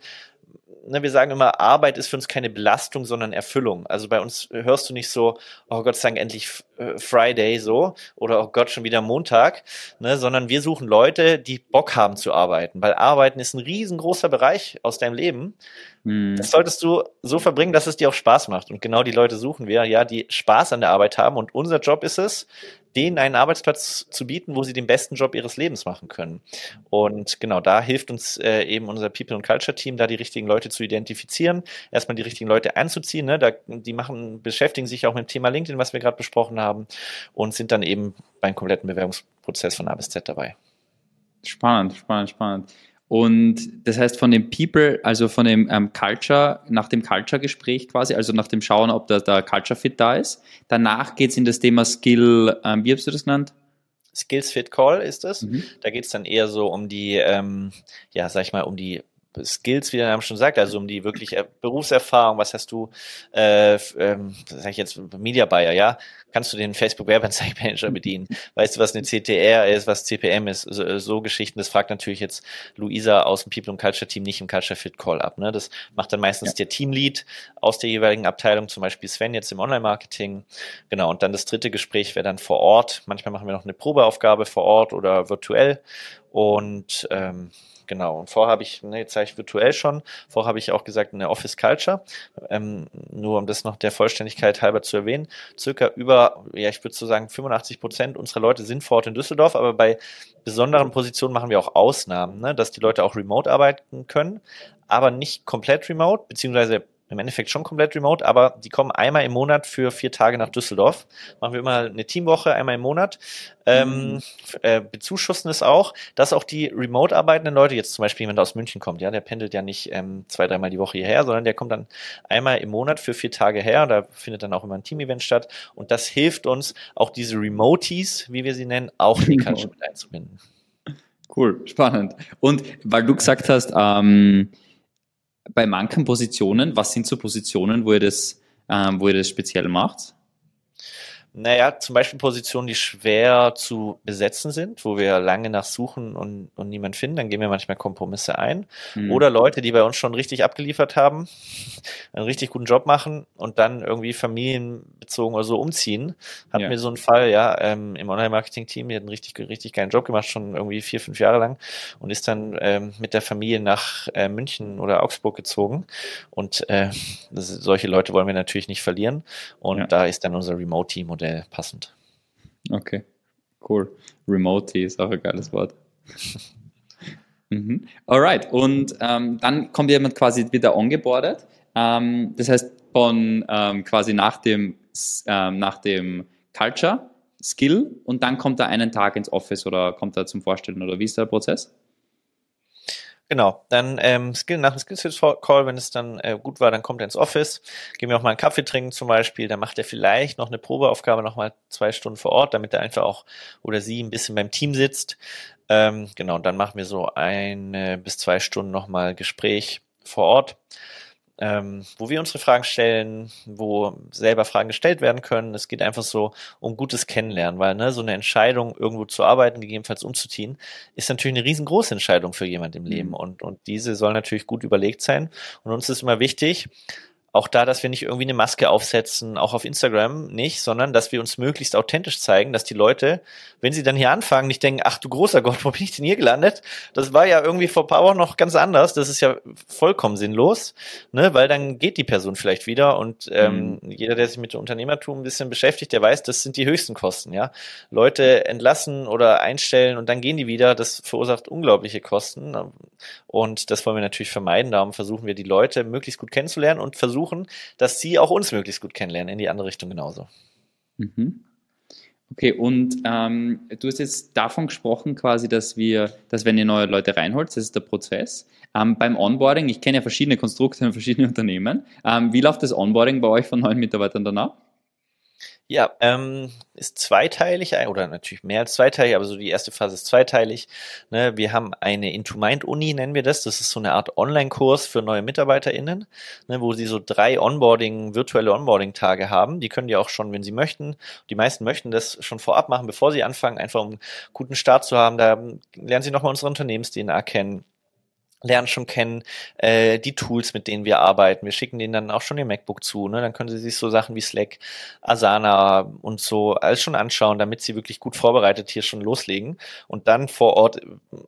ne, wir sagen immer, Arbeit ist für uns keine Belastung, sondern Erfüllung. Also bei uns hörst du nicht so, oh Gott sei Dank endlich äh, Friday so oder oh Gott schon wieder Montag, ne, sondern wir suchen Leute, die Bock haben zu arbeiten, weil Arbeiten ist ein riesengroßer Bereich aus deinem Leben Mhm. Das solltest du so verbringen, dass es dir auch Spaß macht. Und genau die Leute suchen wir, ja, die Spaß an der Arbeit haben. Und unser Job ist es, denen einen Arbeitsplatz zu bieten, wo sie den besten Job ihres Lebens machen können. Und genau da hilft uns äh, eben unser People and Culture Team, da die richtigen Leute zu identifizieren, erstmal die richtigen Leute anzuziehen. Ne? Da, die machen, beschäftigen sich auch mit dem Thema LinkedIn, was wir gerade besprochen haben, und sind dann eben beim kompletten Bewerbungsprozess von A bis Z dabei. Spannend, spannend, spannend. Und das heißt, von dem People, also von dem ähm, Culture, nach dem Culture-Gespräch quasi, also nach dem Schauen, ob da der Culture-Fit da ist, danach geht es in das Thema Skill, ähm, wie hast du das genannt? Skills Fit Call ist es. Mhm. Da geht es dann eher so um die, ähm, ja, sag ich mal, um die Skills, wie der Name schon sagt, also um die wirklich Berufserfahrung, was hast du, äh, ähm, sag ich jetzt, Media Buyer, ja? Kannst du den Facebook Werbeanzeigenmanager bedienen? Weißt du, was eine CTR ist, was CPM ist? So, so, Geschichten, das fragt natürlich jetzt Luisa aus dem People und Culture Team nicht im Culture Fit Call ab. Ne? Das macht dann meistens ja. der Teamlead aus der jeweiligen Abteilung, zum Beispiel Sven jetzt im Online-Marketing. Genau, und dann das dritte Gespräch wäre dann vor Ort. Manchmal machen wir noch eine Probeaufgabe vor Ort oder virtuell. Und ähm, Genau. Und vorher habe ich, ne, jetzt sage ich virtuell schon, vorher habe ich auch gesagt, eine Office Culture. Ähm, nur um das noch der Vollständigkeit halber zu erwähnen, circa über, ja, ich würde so sagen, 85 Prozent unserer Leute sind vor Ort in Düsseldorf, aber bei besonderen Positionen machen wir auch Ausnahmen, ne, dass die Leute auch remote arbeiten können, aber nicht komplett remote, beziehungsweise im Endeffekt schon komplett remote, aber die kommen einmal im Monat für vier Tage nach Düsseldorf. Machen wir immer eine Teamwoche, einmal im Monat. Ähm, mhm. äh, bezuschussen es auch, dass auch die remote arbeitenden Leute, jetzt zum Beispiel jemand aus München kommt, ja, der pendelt ja nicht ähm, zwei, dreimal die Woche hierher, sondern der kommt dann einmal im Monat für vier Tage her. Da findet dann auch immer ein Team-Event statt. Und das hilft uns, auch diese Remotees, wie wir sie nennen, auch in die Culture mit einzubinden. Cool, spannend. Und weil du gesagt hast, ähm, bei manchen Positionen, was sind so Positionen, wo ihr das, ähm, wo ihr das speziell macht? Naja, zum Beispiel Positionen, die schwer zu besetzen sind, wo wir lange nachsuchen und, und niemand finden, dann gehen wir manchmal Kompromisse ein. Mhm. Oder Leute, die bei uns schon richtig abgeliefert haben, einen richtig guten Job machen und dann irgendwie familienbezogen oder so umziehen. Hatten ja. wir so einen Fall, ja, ähm, im Online-Marketing-Team, die hat einen richtig, richtig geilen Job gemacht, schon irgendwie vier, fünf Jahre lang und ist dann ähm, mit der Familie nach äh, München oder Augsburg gezogen. Und äh, das, solche Leute wollen wir natürlich nicht verlieren. Und ja. da ist dann unser Remote-Team-Modell Modell passend. Okay, cool. Remote ist auch ein geiles Wort. mhm. Alright, und ähm, dann kommt jemand quasi wieder ongeboardet. Ähm, das heißt, von ähm, quasi nach dem, ähm, nach dem Culture, Skill und dann kommt er einen Tag ins Office oder kommt er zum Vorstellen oder wie ist der Prozess? Genau, dann ähm, Skill, nach dem Skills-Call, wenn es dann äh, gut war, dann kommt er ins Office, gehen wir auch mal einen Kaffee trinken zum Beispiel, dann macht er vielleicht noch eine Probeaufgabe nochmal zwei Stunden vor Ort, damit er einfach auch oder sie ein bisschen beim Team sitzt. Ähm, genau, dann machen wir so eine bis zwei Stunden nochmal Gespräch vor Ort ähm, wo wir unsere Fragen stellen, wo selber Fragen gestellt werden können. Es geht einfach so um gutes Kennenlernen, weil ne, so eine Entscheidung, irgendwo zu arbeiten, gegebenenfalls umzuziehen, ist natürlich eine riesengroße Entscheidung für jemand im Leben. Mhm. Und, und diese soll natürlich gut überlegt sein. Und uns ist immer wichtig, auch da, dass wir nicht irgendwie eine Maske aufsetzen, auch auf Instagram nicht, sondern dass wir uns möglichst authentisch zeigen, dass die Leute, wenn sie dann hier anfangen, nicht denken, ach du großer Gott, wo bin ich denn hier gelandet? Das war ja irgendwie vor paar Wochen noch ganz anders. Das ist ja vollkommen sinnlos, ne? weil dann geht die Person vielleicht wieder und ähm, mhm. jeder, der sich mit dem Unternehmertum ein bisschen beschäftigt, der weiß, das sind die höchsten Kosten. Ja, Leute entlassen oder einstellen und dann gehen die wieder. Das verursacht unglaubliche Kosten und das wollen wir natürlich vermeiden. Darum versuchen wir die Leute möglichst gut kennenzulernen und versuchen versuchen, dass sie auch uns möglichst gut kennenlernen, in die andere Richtung genauso. Mhm. Okay, und ähm, du hast jetzt davon gesprochen, quasi, dass wir, dass wenn ihr neue Leute reinholt, das ist der Prozess. Ähm, beim Onboarding, ich kenne ja verschiedene Konstrukte in verschiedenen Unternehmen. Ähm, wie läuft das Onboarding bei euch von neuen Mitarbeitern danach? Ja, ähm, ist zweiteilig oder natürlich mehr als zweiteilig, aber so die erste Phase ist zweiteilig. Ne, wir haben eine Into Mind Uni, nennen wir das. Das ist so eine Art Online-Kurs für neue MitarbeiterInnen, ne, wo sie so drei Onboarding, virtuelle Onboarding-Tage haben. Die können die auch schon, wenn sie möchten. Die meisten möchten das schon vorab machen, bevor sie anfangen, einfach um einen guten Start zu haben. Da lernen sie nochmal unsere Unternehmens-DNA kennen lernen schon kennen, äh, die Tools, mit denen wir arbeiten. Wir schicken denen dann auch schon ihr MacBook zu. Ne? Dann können sie sich so Sachen wie Slack, Asana und so alles schon anschauen, damit sie wirklich gut vorbereitet hier schon loslegen. Und dann vor Ort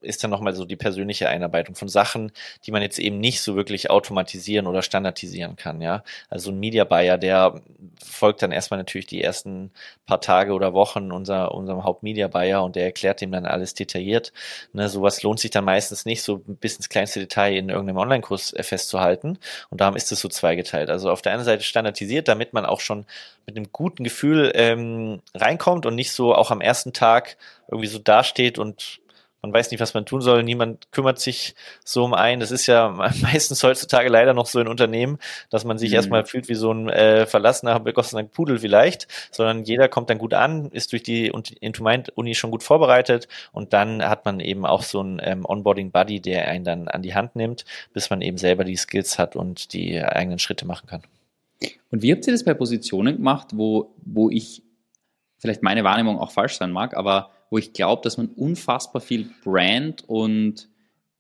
ist dann nochmal so die persönliche Einarbeitung von Sachen, die man jetzt eben nicht so wirklich automatisieren oder standardisieren kann. Ja, Also ein Media Buyer, der folgt dann erstmal natürlich die ersten paar Tage oder Wochen unser, unserem Hauptmedia Buyer und der erklärt ihm dann alles detailliert. Ne? Sowas lohnt sich dann meistens nicht so bis ins kleinste Detail in irgendeinem Online-Kurs äh, festzuhalten. Und darum ist es so zweigeteilt. Also auf der einen Seite standardisiert, damit man auch schon mit einem guten Gefühl ähm, reinkommt und nicht so auch am ersten Tag irgendwie so dasteht und man weiß nicht, was man tun soll, niemand kümmert sich so um einen. Das ist ja meistens heutzutage leider noch so in Unternehmen, dass man sich mhm. erstmal fühlt wie so ein äh, verlassener, begossener Pudel vielleicht, sondern jeder kommt dann gut an, ist durch die Intumind-Uni schon gut vorbereitet und dann hat man eben auch so ein ähm, Onboarding-Buddy, der einen dann an die Hand nimmt, bis man eben selber die Skills hat und die eigenen Schritte machen kann. Und wie habt ihr das bei Positionen gemacht, wo, wo ich vielleicht meine Wahrnehmung auch falsch sein mag, aber wo ich glaube, dass man unfassbar viel Brand und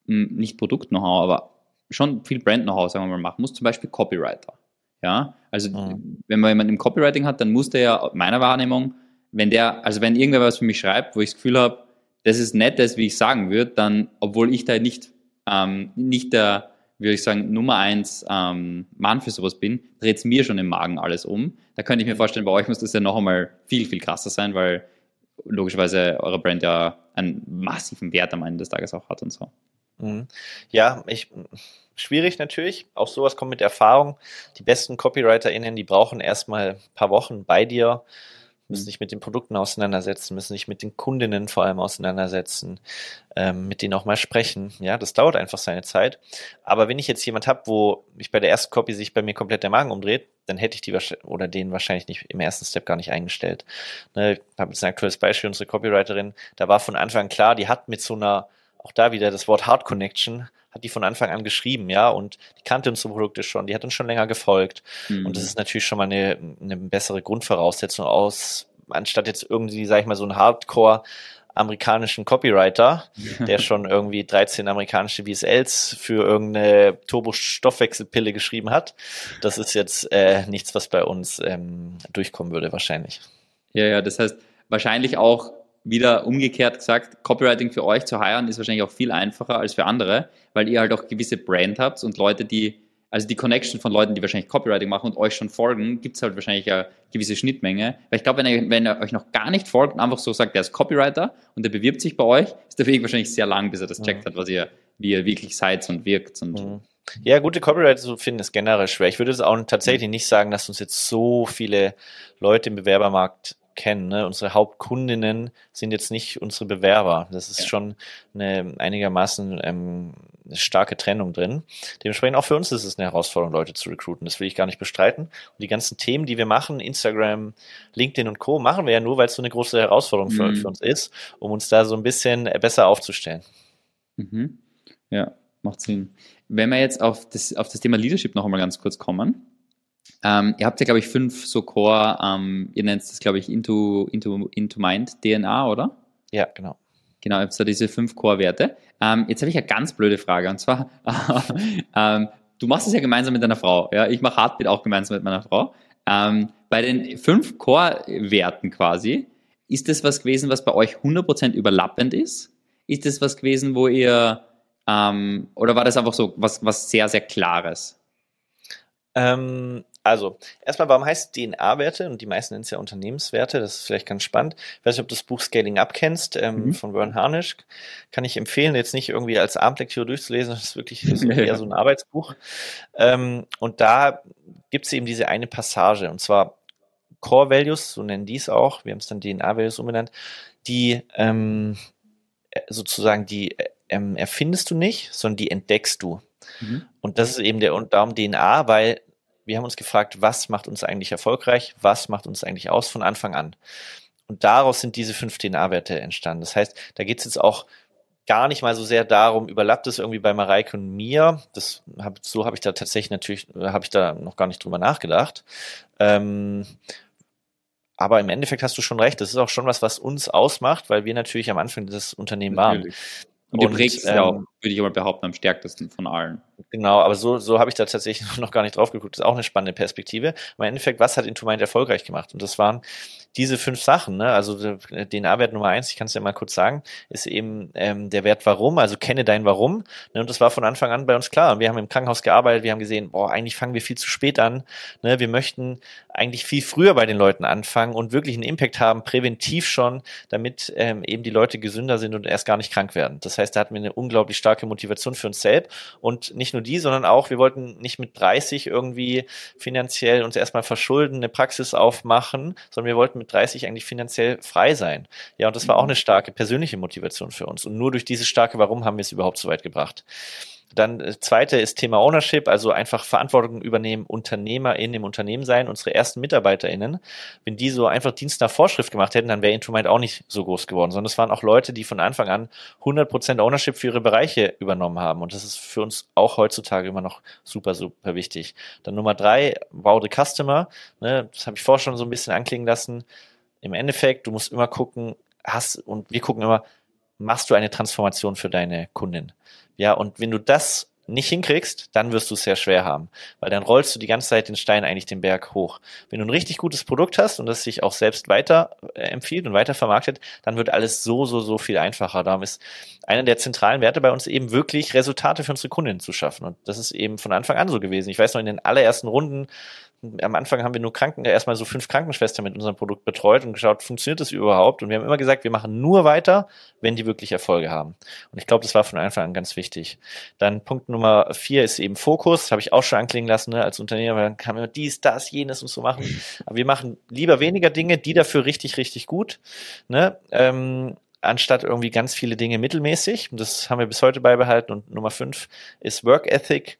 hm, nicht Produkt-Know-how, aber schon viel Brand-Know-how, sagen wir mal, machen muss. Zum Beispiel Copywriter. Ja, also mhm. wenn man jemanden im Copywriting hat, dann muss der ja, meiner Wahrnehmung, wenn der, also wenn irgendwer was für mich schreibt, wo ich das Gefühl habe, das ist nettes, wie ich sagen würde, dann, obwohl ich da nicht, ähm, nicht der, würde ich sagen, Nummer eins ähm, Mann für sowas bin, dreht es mir schon im Magen alles um. Da könnte ich mir vorstellen, bei euch muss das ja noch einmal viel, viel krasser sein, weil logischerweise eure Brand ja einen massiven Wert am Ende des Tages auch hat und so. Mhm. Ja, ich, schwierig natürlich. Auch sowas kommt mit Erfahrung. Die besten CopywriterInnen, die brauchen erstmal ein paar Wochen bei dir, müssen sich mit den Produkten auseinandersetzen, müssen sich mit den Kundinnen vor allem auseinandersetzen, ähm, mit denen auch mal sprechen. Ja, das dauert einfach seine Zeit. Aber wenn ich jetzt jemand habe, wo mich bei der ersten Copy sich bei mir komplett der Magen umdreht, dann hätte ich die oder den wahrscheinlich nicht im ersten Step gar nicht eingestellt. Ne, ich habe jetzt ein aktuelles Beispiel, unsere Copywriterin, da war von Anfang klar, die hat mit so einer, auch da wieder das Wort Hard Connection, hat die von Anfang an geschrieben, ja, und die kannte unsere Produkte schon, die hat uns schon länger gefolgt. Mhm. Und das ist natürlich schon mal eine, eine bessere Grundvoraussetzung aus, anstatt jetzt irgendwie, sag ich mal, so ein Hardcore amerikanischen Copywriter, der schon irgendwie 13 amerikanische VSLs für irgendeine Turbo-Stoffwechselpille geschrieben hat. Das ist jetzt äh, nichts, was bei uns ähm, durchkommen würde, wahrscheinlich. Ja, ja, das heißt, wahrscheinlich auch wieder umgekehrt gesagt, Copywriting für euch zu heiraten ist wahrscheinlich auch viel einfacher als für andere, weil ihr halt auch gewisse Brand habt und Leute, die, also die Connection von Leuten, die wahrscheinlich Copywriting machen und euch schon folgen, gibt es halt wahrscheinlich eine gewisse Schnittmenge. Weil ich glaube, wenn er, wenn er euch noch gar nicht folgt und einfach so sagt, der ist Copywriter und der bewirbt sich bei euch, ist der Weg wahrscheinlich sehr lang, bis er das checkt mhm. hat, was ihr, wie ihr wirklich seid und wirkt und mhm. Ja, gute Copywriter zu finden ist generell schwer. Ich würde es auch tatsächlich nicht sagen, dass uns jetzt so viele Leute im Bewerbermarkt kennen. Ne? Unsere Hauptkundinnen sind jetzt nicht unsere Bewerber. Das ist ja. schon eine einigermaßen ähm, starke Trennung drin. Dementsprechend auch für uns ist es eine Herausforderung, Leute zu recruiten. Das will ich gar nicht bestreiten. Und die ganzen Themen, die wir machen, Instagram, LinkedIn und Co., machen wir ja nur, weil es so eine große Herausforderung für, mhm. für uns ist, um uns da so ein bisschen besser aufzustellen. Mhm. Ja, macht Sinn. Wenn wir jetzt auf das, auf das Thema Leadership noch einmal ganz kurz kommen, ähm, ihr habt ja, glaube ich, fünf so Core, ähm, ihr nennt es, glaube ich, into, into, into Mind DNA, oder? Ja, genau. Genau, ihr habt da diese fünf Core-Werte. Ähm, jetzt habe ich eine ganz blöde Frage und zwar, ähm, du machst es ja gemeinsam mit deiner Frau. Ja, ich mache Heartbeat auch gemeinsam mit meiner Frau. Ähm, bei den fünf Core-Werten quasi, ist das was gewesen, was bei euch 100% überlappend ist? Ist das was gewesen, wo ihr, ähm, oder war das einfach so was, was sehr, sehr Klares? Ähm, also, erstmal, warum heißt DNA-Werte? Und die meisten nennen es ja Unternehmenswerte. Das ist vielleicht ganz spannend. Ich weiß nicht, ob du das Buch Scaling Up kennst, ähm, mhm. von Vern Harnisch. Kann ich empfehlen, jetzt nicht irgendwie als Abendlektüre durchzulesen. Das ist wirklich das ist eher so ein Arbeitsbuch. Ähm, und da gibt es eben diese eine Passage. Und zwar Core Values, so nennen die es auch. Wir haben es dann DNA-Values umbenannt. Die ähm, sozusagen, die ähm, erfindest du nicht, sondern die entdeckst du. Mhm. Und das ist eben der und darum DNA, weil wir haben uns gefragt, was macht uns eigentlich erfolgreich, was macht uns eigentlich aus von Anfang an. Und daraus sind diese fünf DNA-Werte entstanden. Das heißt, da geht es jetzt auch gar nicht mal so sehr darum, überlappt es irgendwie bei Mareike und mir. Das hab, so habe ich da tatsächlich natürlich, habe ich da noch gar nicht drüber nachgedacht. Ähm, aber im Endeffekt hast du schon recht. Das ist auch schon was, was uns ausmacht, weil wir natürlich am Anfang des Unternehmens waren. Und, und ähm, ja auch würde ich aber behaupten, am stärksten von allen. Genau, aber so, so habe ich da tatsächlich noch gar nicht drauf geguckt. Das ist auch eine spannende Perspektive. Aber im Endeffekt, was hat Intumind erfolgreich gemacht? Und das waren diese fünf Sachen. Ne? Also DNA-Wert Nummer eins, ich kann es dir mal kurz sagen, ist eben ähm, der Wert Warum, also kenne dein Warum. Ne? Und das war von Anfang an bei uns klar. Und wir haben im Krankenhaus gearbeitet, wir haben gesehen, boah, eigentlich fangen wir viel zu spät an. Ne? Wir möchten eigentlich viel früher bei den Leuten anfangen und wirklich einen Impact haben, präventiv schon, damit ähm, eben die Leute gesünder sind und erst gar nicht krank werden. Das heißt, da hatten wir eine unglaublich starke Motivation für uns selbst. Und nicht nur die, sondern auch, wir wollten nicht mit 30 irgendwie finanziell uns erstmal verschulden, eine Praxis aufmachen, sondern wir wollten mit 30 eigentlich finanziell frei sein. Ja, und das war auch mhm. eine starke persönliche Motivation für uns. Und nur durch dieses starke Warum haben wir es überhaupt so weit gebracht. Dann äh, zweite ist Thema Ownership, also einfach Verantwortung übernehmen, UnternehmerInnen im Unternehmen sein, unsere ersten MitarbeiterInnen. Wenn die so einfach Dienst nach Vorschrift gemacht hätten, dann wäre Intumind auch nicht so groß geworden, sondern es waren auch Leute, die von Anfang an 100% Ownership für ihre Bereiche übernommen haben. Und das ist für uns auch heutzutage immer noch super, super wichtig. Dann Nummer drei, Wow the Customer. Ne, das habe ich vorher schon so ein bisschen anklingen lassen. Im Endeffekt, du musst immer gucken, hast, und wir gucken immer, machst du eine Transformation für deine Kundin? Ja, und wenn du das nicht hinkriegst, dann wirst du es sehr schwer haben, weil dann rollst du die ganze Zeit den Stein eigentlich den Berg hoch. Wenn du ein richtig gutes Produkt hast und das sich auch selbst weiter äh, empfiehlt und weiter vermarktet, dann wird alles so, so, so viel einfacher. Darum ist einer der zentralen Werte bei uns eben wirklich Resultate für unsere Kundinnen zu schaffen. Und das ist eben von Anfang an so gewesen. Ich weiß noch, in den allerersten Runden am Anfang haben wir nur Kranken, erstmal so fünf Krankenschwestern mit unserem Produkt betreut und geschaut, funktioniert das überhaupt? Und wir haben immer gesagt, wir machen nur weiter, wenn die wirklich Erfolge haben. Und ich glaube, das war von Anfang an ganz wichtig. Dann Punkt Nummer vier ist eben Fokus, habe ich auch schon anklingen lassen, ne, als Unternehmer, dann kann man dies, das, jenes und so machen. Aber wir machen lieber weniger Dinge, die dafür richtig, richtig gut, ne, ähm, anstatt irgendwie ganz viele Dinge mittelmäßig. Das haben wir bis heute beibehalten. Und Nummer fünf ist Work Ethic.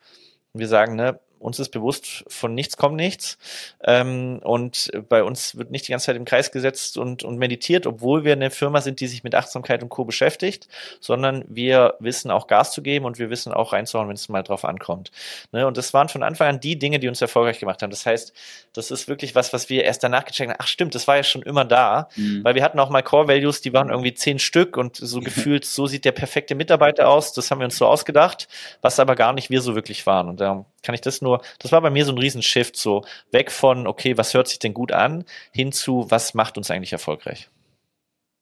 Wir sagen, ne, uns ist bewusst, von nichts kommt nichts. Ähm, und bei uns wird nicht die ganze Zeit im Kreis gesetzt und, und meditiert, obwohl wir eine Firma sind, die sich mit Achtsamkeit und Co. beschäftigt, sondern wir wissen auch Gas zu geben und wir wissen auch reinzuhauen, wenn es mal drauf ankommt. Ne? Und das waren von Anfang an die Dinge, die uns erfolgreich gemacht haben. Das heißt, das ist wirklich was, was wir erst danach gecheckt haben. Ach stimmt, das war ja schon immer da, mhm. weil wir hatten auch mal Core Values, die waren irgendwie zehn Stück und so gefühlt, so sieht der perfekte Mitarbeiter aus. Das haben wir uns so ausgedacht, was aber gar nicht wir so wirklich waren. Und da kann ich das nur, das war bei mir so ein Riesenshift, so weg von, okay, was hört sich denn gut an, hin zu, was macht uns eigentlich erfolgreich.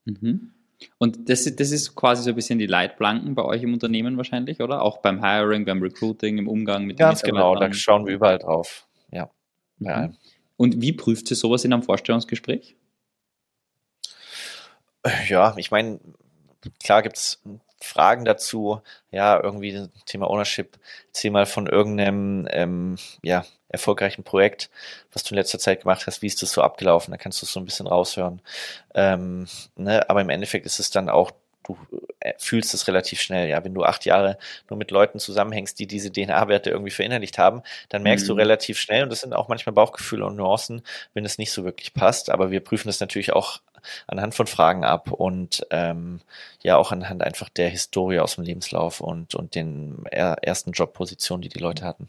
Mhm. Und das, das ist quasi so ein bisschen die Leitplanken bei euch im Unternehmen wahrscheinlich, oder? Auch beim Hiring, beim Recruiting, im Umgang mit Ganz genau, da schauen wir überall drauf. Ja. Mhm. Und wie prüft ihr sowas in einem Vorstellungsgespräch? Ja, ich meine, klar gibt es Fragen dazu, ja, irgendwie Thema Ownership, erzähl mal von irgendeinem, ähm, ja, erfolgreichen Projekt, was du in letzter Zeit gemacht hast, wie ist das so abgelaufen, da kannst du es so ein bisschen raushören. Ähm, ne? Aber im Endeffekt ist es dann auch du äh, fühlst es relativ schnell. Ja, wenn du acht Jahre nur mit Leuten zusammenhängst, die diese DNA-Werte irgendwie verinnerlicht haben, dann merkst mhm. du relativ schnell, und das sind auch manchmal Bauchgefühle und Nuancen, wenn es nicht so wirklich passt. Aber wir prüfen das natürlich auch anhand von Fragen ab und ähm, ja auch anhand einfach der Historie aus dem Lebenslauf und, und den er ersten Jobpositionen, die die Leute hatten.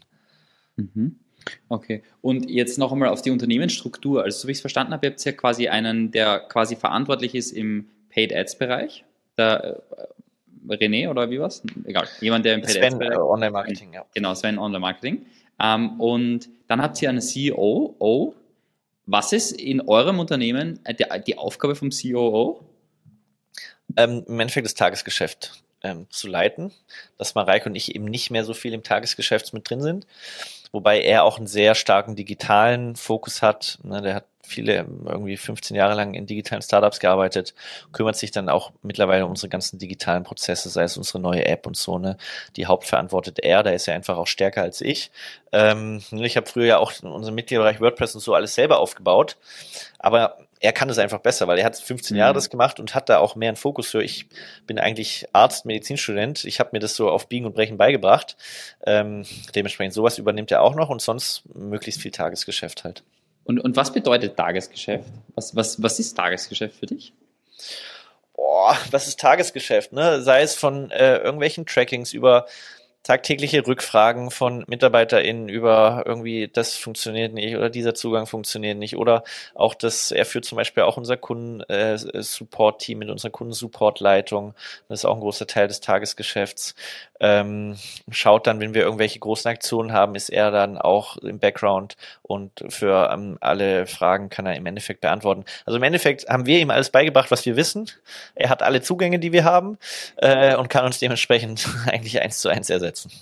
Mhm. Okay, und jetzt noch einmal auf die Unternehmensstruktur. Also, so wie ich es verstanden habe, ihr habt ja quasi einen, der quasi verantwortlich ist im Paid Ads Bereich der äh, René oder wie was? Egal, jemand, der im Sven, äh, Online-Marketing, ja. Genau, Sven Online-Marketing. Ähm, und dann habt ihr einen CEO. Was ist in eurem Unternehmen äh, die, Aufgabe vom COO? Ähm, Im Endeffekt das Tagesgeschäft ähm, zu leiten, dass Mareike und ich eben nicht mehr so viel im Tagesgeschäft mit drin sind, wobei er auch einen sehr starken digitalen Fokus hat. Ne, der hat viele, irgendwie 15 Jahre lang in digitalen Startups gearbeitet, kümmert sich dann auch mittlerweile um unsere ganzen digitalen Prozesse, sei es unsere neue App und so, ne? Die hauptverantwortet er, da ist er einfach auch stärker als ich. Ähm, ich habe früher ja auch unseren Mitgliederbereich WordPress und so alles selber aufgebaut, aber er kann es einfach besser, weil er hat 15 Jahre mhm. das gemacht und hat da auch mehr einen Fokus für. Ich bin eigentlich Arzt, Medizinstudent. Ich habe mir das so auf Biegen und Brechen beigebracht. Ähm, dementsprechend sowas übernimmt er auch noch und sonst möglichst viel Tagesgeschäft halt. Und, und was bedeutet Tagesgeschäft? Was, was, was ist Tagesgeschäft für dich? Boah, was ist Tagesgeschäft? Ne? Sei es von äh, irgendwelchen Trackings über tagtägliche Rückfragen von MitarbeiterInnen über irgendwie, das funktioniert nicht oder dieser Zugang funktioniert nicht oder auch das, er führt zum Beispiel auch unser Kunden-Support-Team äh, mit unserer Kundensupport-Leitung. Das ist auch ein großer Teil des Tagesgeschäfts. Ähm, schaut dann, wenn wir irgendwelche großen Aktionen haben, ist er dann auch im Background und für ähm, alle Fragen kann er im Endeffekt beantworten. Also im Endeffekt haben wir ihm alles beigebracht, was wir wissen. Er hat alle Zugänge, die wir haben äh, und kann uns dementsprechend eigentlich eins zu eins ersetzen.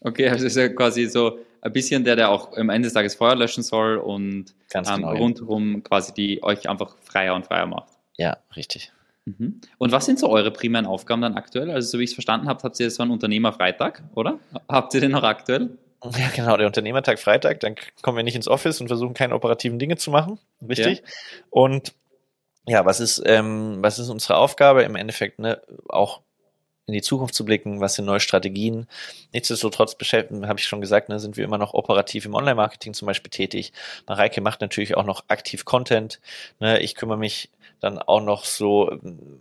Okay, also ist ja quasi so ein bisschen der, der auch am Ende des Tages Feuer löschen soll und Ganz ähm, genau, ja. rundherum quasi die euch einfach freier und freier macht. Ja, richtig. Mhm. Und was sind so eure primären Aufgaben dann aktuell? Also, so wie ich es verstanden habe, habt ihr so einen Unternehmerfreitag, oder? Habt ihr den noch aktuell? Ja, genau, der Unternehmertag Freitag, dann kommen wir nicht ins Office und versuchen keine operativen Dinge zu machen. Richtig. Und ja, was ist, ähm, was ist unsere Aufgabe? Im Endeffekt, ne, auch in die Zukunft zu blicken, was sind neue Strategien. Nichtsdestotrotz habe ich schon gesagt, ne, sind wir immer noch operativ im Online-Marketing zum Beispiel tätig. Mareike macht natürlich auch noch aktiv Content. Ne, ich kümmere mich dann auch noch so,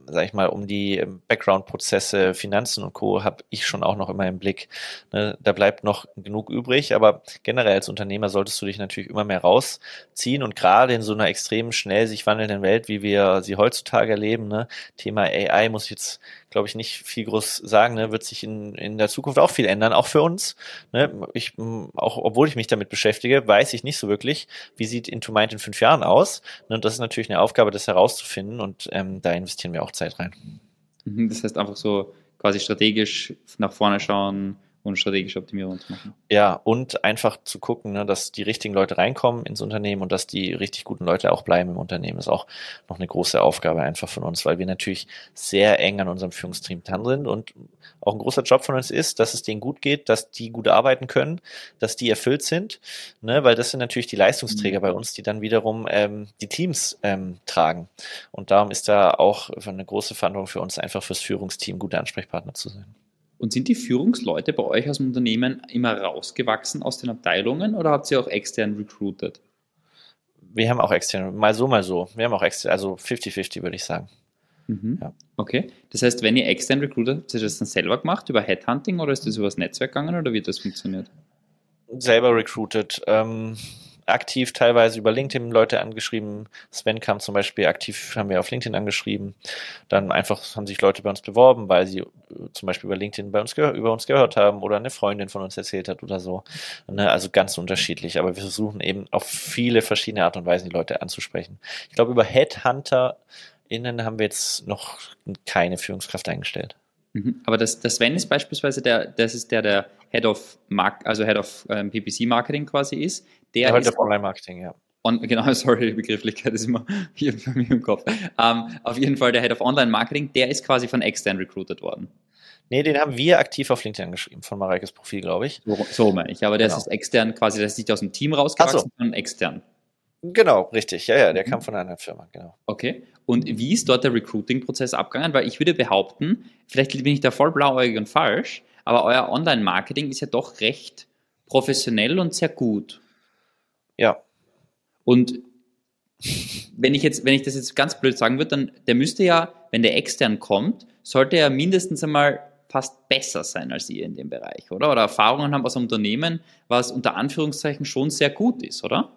sag ich mal, um die ähm, Background-Prozesse, Finanzen und Co. habe ich schon auch noch immer im Blick. Ne, da bleibt noch genug übrig, aber generell als Unternehmer solltest du dich natürlich immer mehr rausziehen und gerade in so einer extrem schnell sich wandelnden Welt, wie wir sie heutzutage erleben, ne, Thema AI muss ich jetzt glaube ich, nicht viel groß sagen, ne, wird sich in, in der Zukunft auch viel ändern, auch für uns. Ne. Ich, auch obwohl ich mich damit beschäftige, weiß ich nicht so wirklich, wie sieht Into Mind in fünf Jahren aus. Ne, und das ist natürlich eine Aufgabe, das herauszufinden und ähm, da investieren wir auch Zeit rein. Mhm, das heißt einfach so quasi strategisch nach vorne schauen, und strategische Optimierung zu machen. Ja, und einfach zu gucken, ne, dass die richtigen Leute reinkommen ins Unternehmen und dass die richtig guten Leute auch bleiben im Unternehmen, ist auch noch eine große Aufgabe einfach von uns, weil wir natürlich sehr eng an unserem Führungsteam dran sind und auch ein großer Job von uns ist, dass es denen gut geht, dass die gut arbeiten können, dass die erfüllt sind, ne, weil das sind natürlich die Leistungsträger mhm. bei uns, die dann wiederum ähm, die Teams ähm, tragen. Und darum ist da auch eine große Verantwortung für uns, einfach fürs Führungsteam gute Ansprechpartner zu sein. Und sind die Führungsleute bei euch aus dem Unternehmen immer rausgewachsen aus den Abteilungen oder habt ihr auch extern recruited? Wir haben auch extern, mal so, mal so. Wir haben auch extern, also 50-50 würde ich sagen. Mhm. Ja. Okay. Das heißt, wenn ihr extern recruited, habt ihr das dann selber gemacht über Headhunting oder ist das über das Netzwerk gegangen oder wie hat das funktioniert? Selber recruited. Ähm, aktiv teilweise über LinkedIn Leute angeschrieben. Sven kam zum Beispiel aktiv, haben wir auf LinkedIn angeschrieben. Dann einfach haben sich Leute bei uns beworben, weil sie äh, zum Beispiel über LinkedIn bei uns über uns gehört haben oder eine Freundin von uns erzählt hat oder so. Ne, also ganz unterschiedlich. Aber wir versuchen eben auf viele verschiedene Art und Weisen die Leute anzusprechen. Ich glaube, über Headhunter innen haben wir jetzt noch keine Führungskraft eingestellt. Mhm. Aber das, das Sven ist beispielsweise der, das ist der, der Head of Mark, also Head of ähm, PPC Marketing quasi ist. Der ja, ist Head of Online Marketing, ja. On, genau, sorry, die Begrifflichkeit ist immer hier bei mir im Kopf. Ähm, auf jeden Fall der Head of Online Marketing, der ist quasi von extern recruited worden. Nee, den haben wir aktiv auf LinkedIn angeschrieben, von Mareikes Profil, glaube ich. So, so meine ich. Aber der genau. ist extern quasi, der ist nicht aus dem Team rausgewachsen, so. sondern extern. Genau, richtig. Ja, ja, der mhm. kam von einer Firma, genau. Okay. Und wie ist dort der Recruiting-Prozess abgegangen? Weil ich würde behaupten, vielleicht bin ich da voll blauäugig und falsch, aber euer Online-Marketing ist ja doch recht professionell und sehr gut. Ja. Und wenn ich jetzt, wenn ich das jetzt ganz blöd sagen würde, dann der müsste ja, wenn der extern kommt, sollte er mindestens einmal fast besser sein als ihr in dem Bereich, oder? Oder Erfahrungen haben aus einem Unternehmen, was unter Anführungszeichen schon sehr gut ist, oder?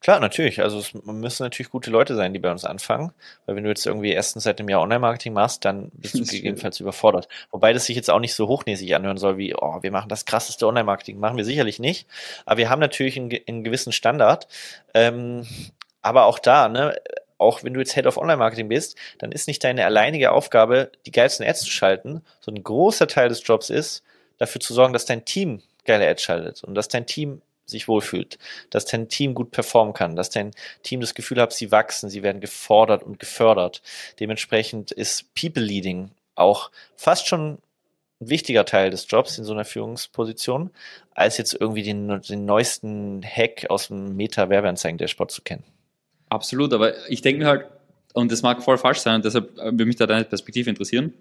Klar, natürlich. Also es müssen natürlich gute Leute sein, die bei uns anfangen. Weil wenn du jetzt irgendwie erstens seit einem Jahr Online-Marketing machst, dann bist du gegebenenfalls überfordert. Wobei das sich jetzt auch nicht so hochnäsig anhören soll wie, oh, wir machen das krasseste Online-Marketing. Machen wir sicherlich nicht. Aber wir haben natürlich einen, einen gewissen Standard. Ähm, aber auch da, ne, auch wenn du jetzt Head of Online-Marketing bist, dann ist nicht deine alleinige Aufgabe, die geilsten Ads zu schalten. So ein großer Teil des Jobs ist, dafür zu sorgen, dass dein Team geile Ads schaltet und dass dein Team sich wohlfühlt, dass dein Team gut performen kann, dass dein Team das Gefühl hat, sie wachsen, sie werden gefordert und gefördert. Dementsprechend ist People Leading auch fast schon ein wichtiger Teil des Jobs in so einer Führungsposition, als jetzt irgendwie den, den neuesten Hack aus dem Meta-Werbeanzeigen-Dashboard zu kennen. Absolut, aber ich denke mir halt, und das mag voll falsch sein, und deshalb würde mich da deine Perspektive interessieren,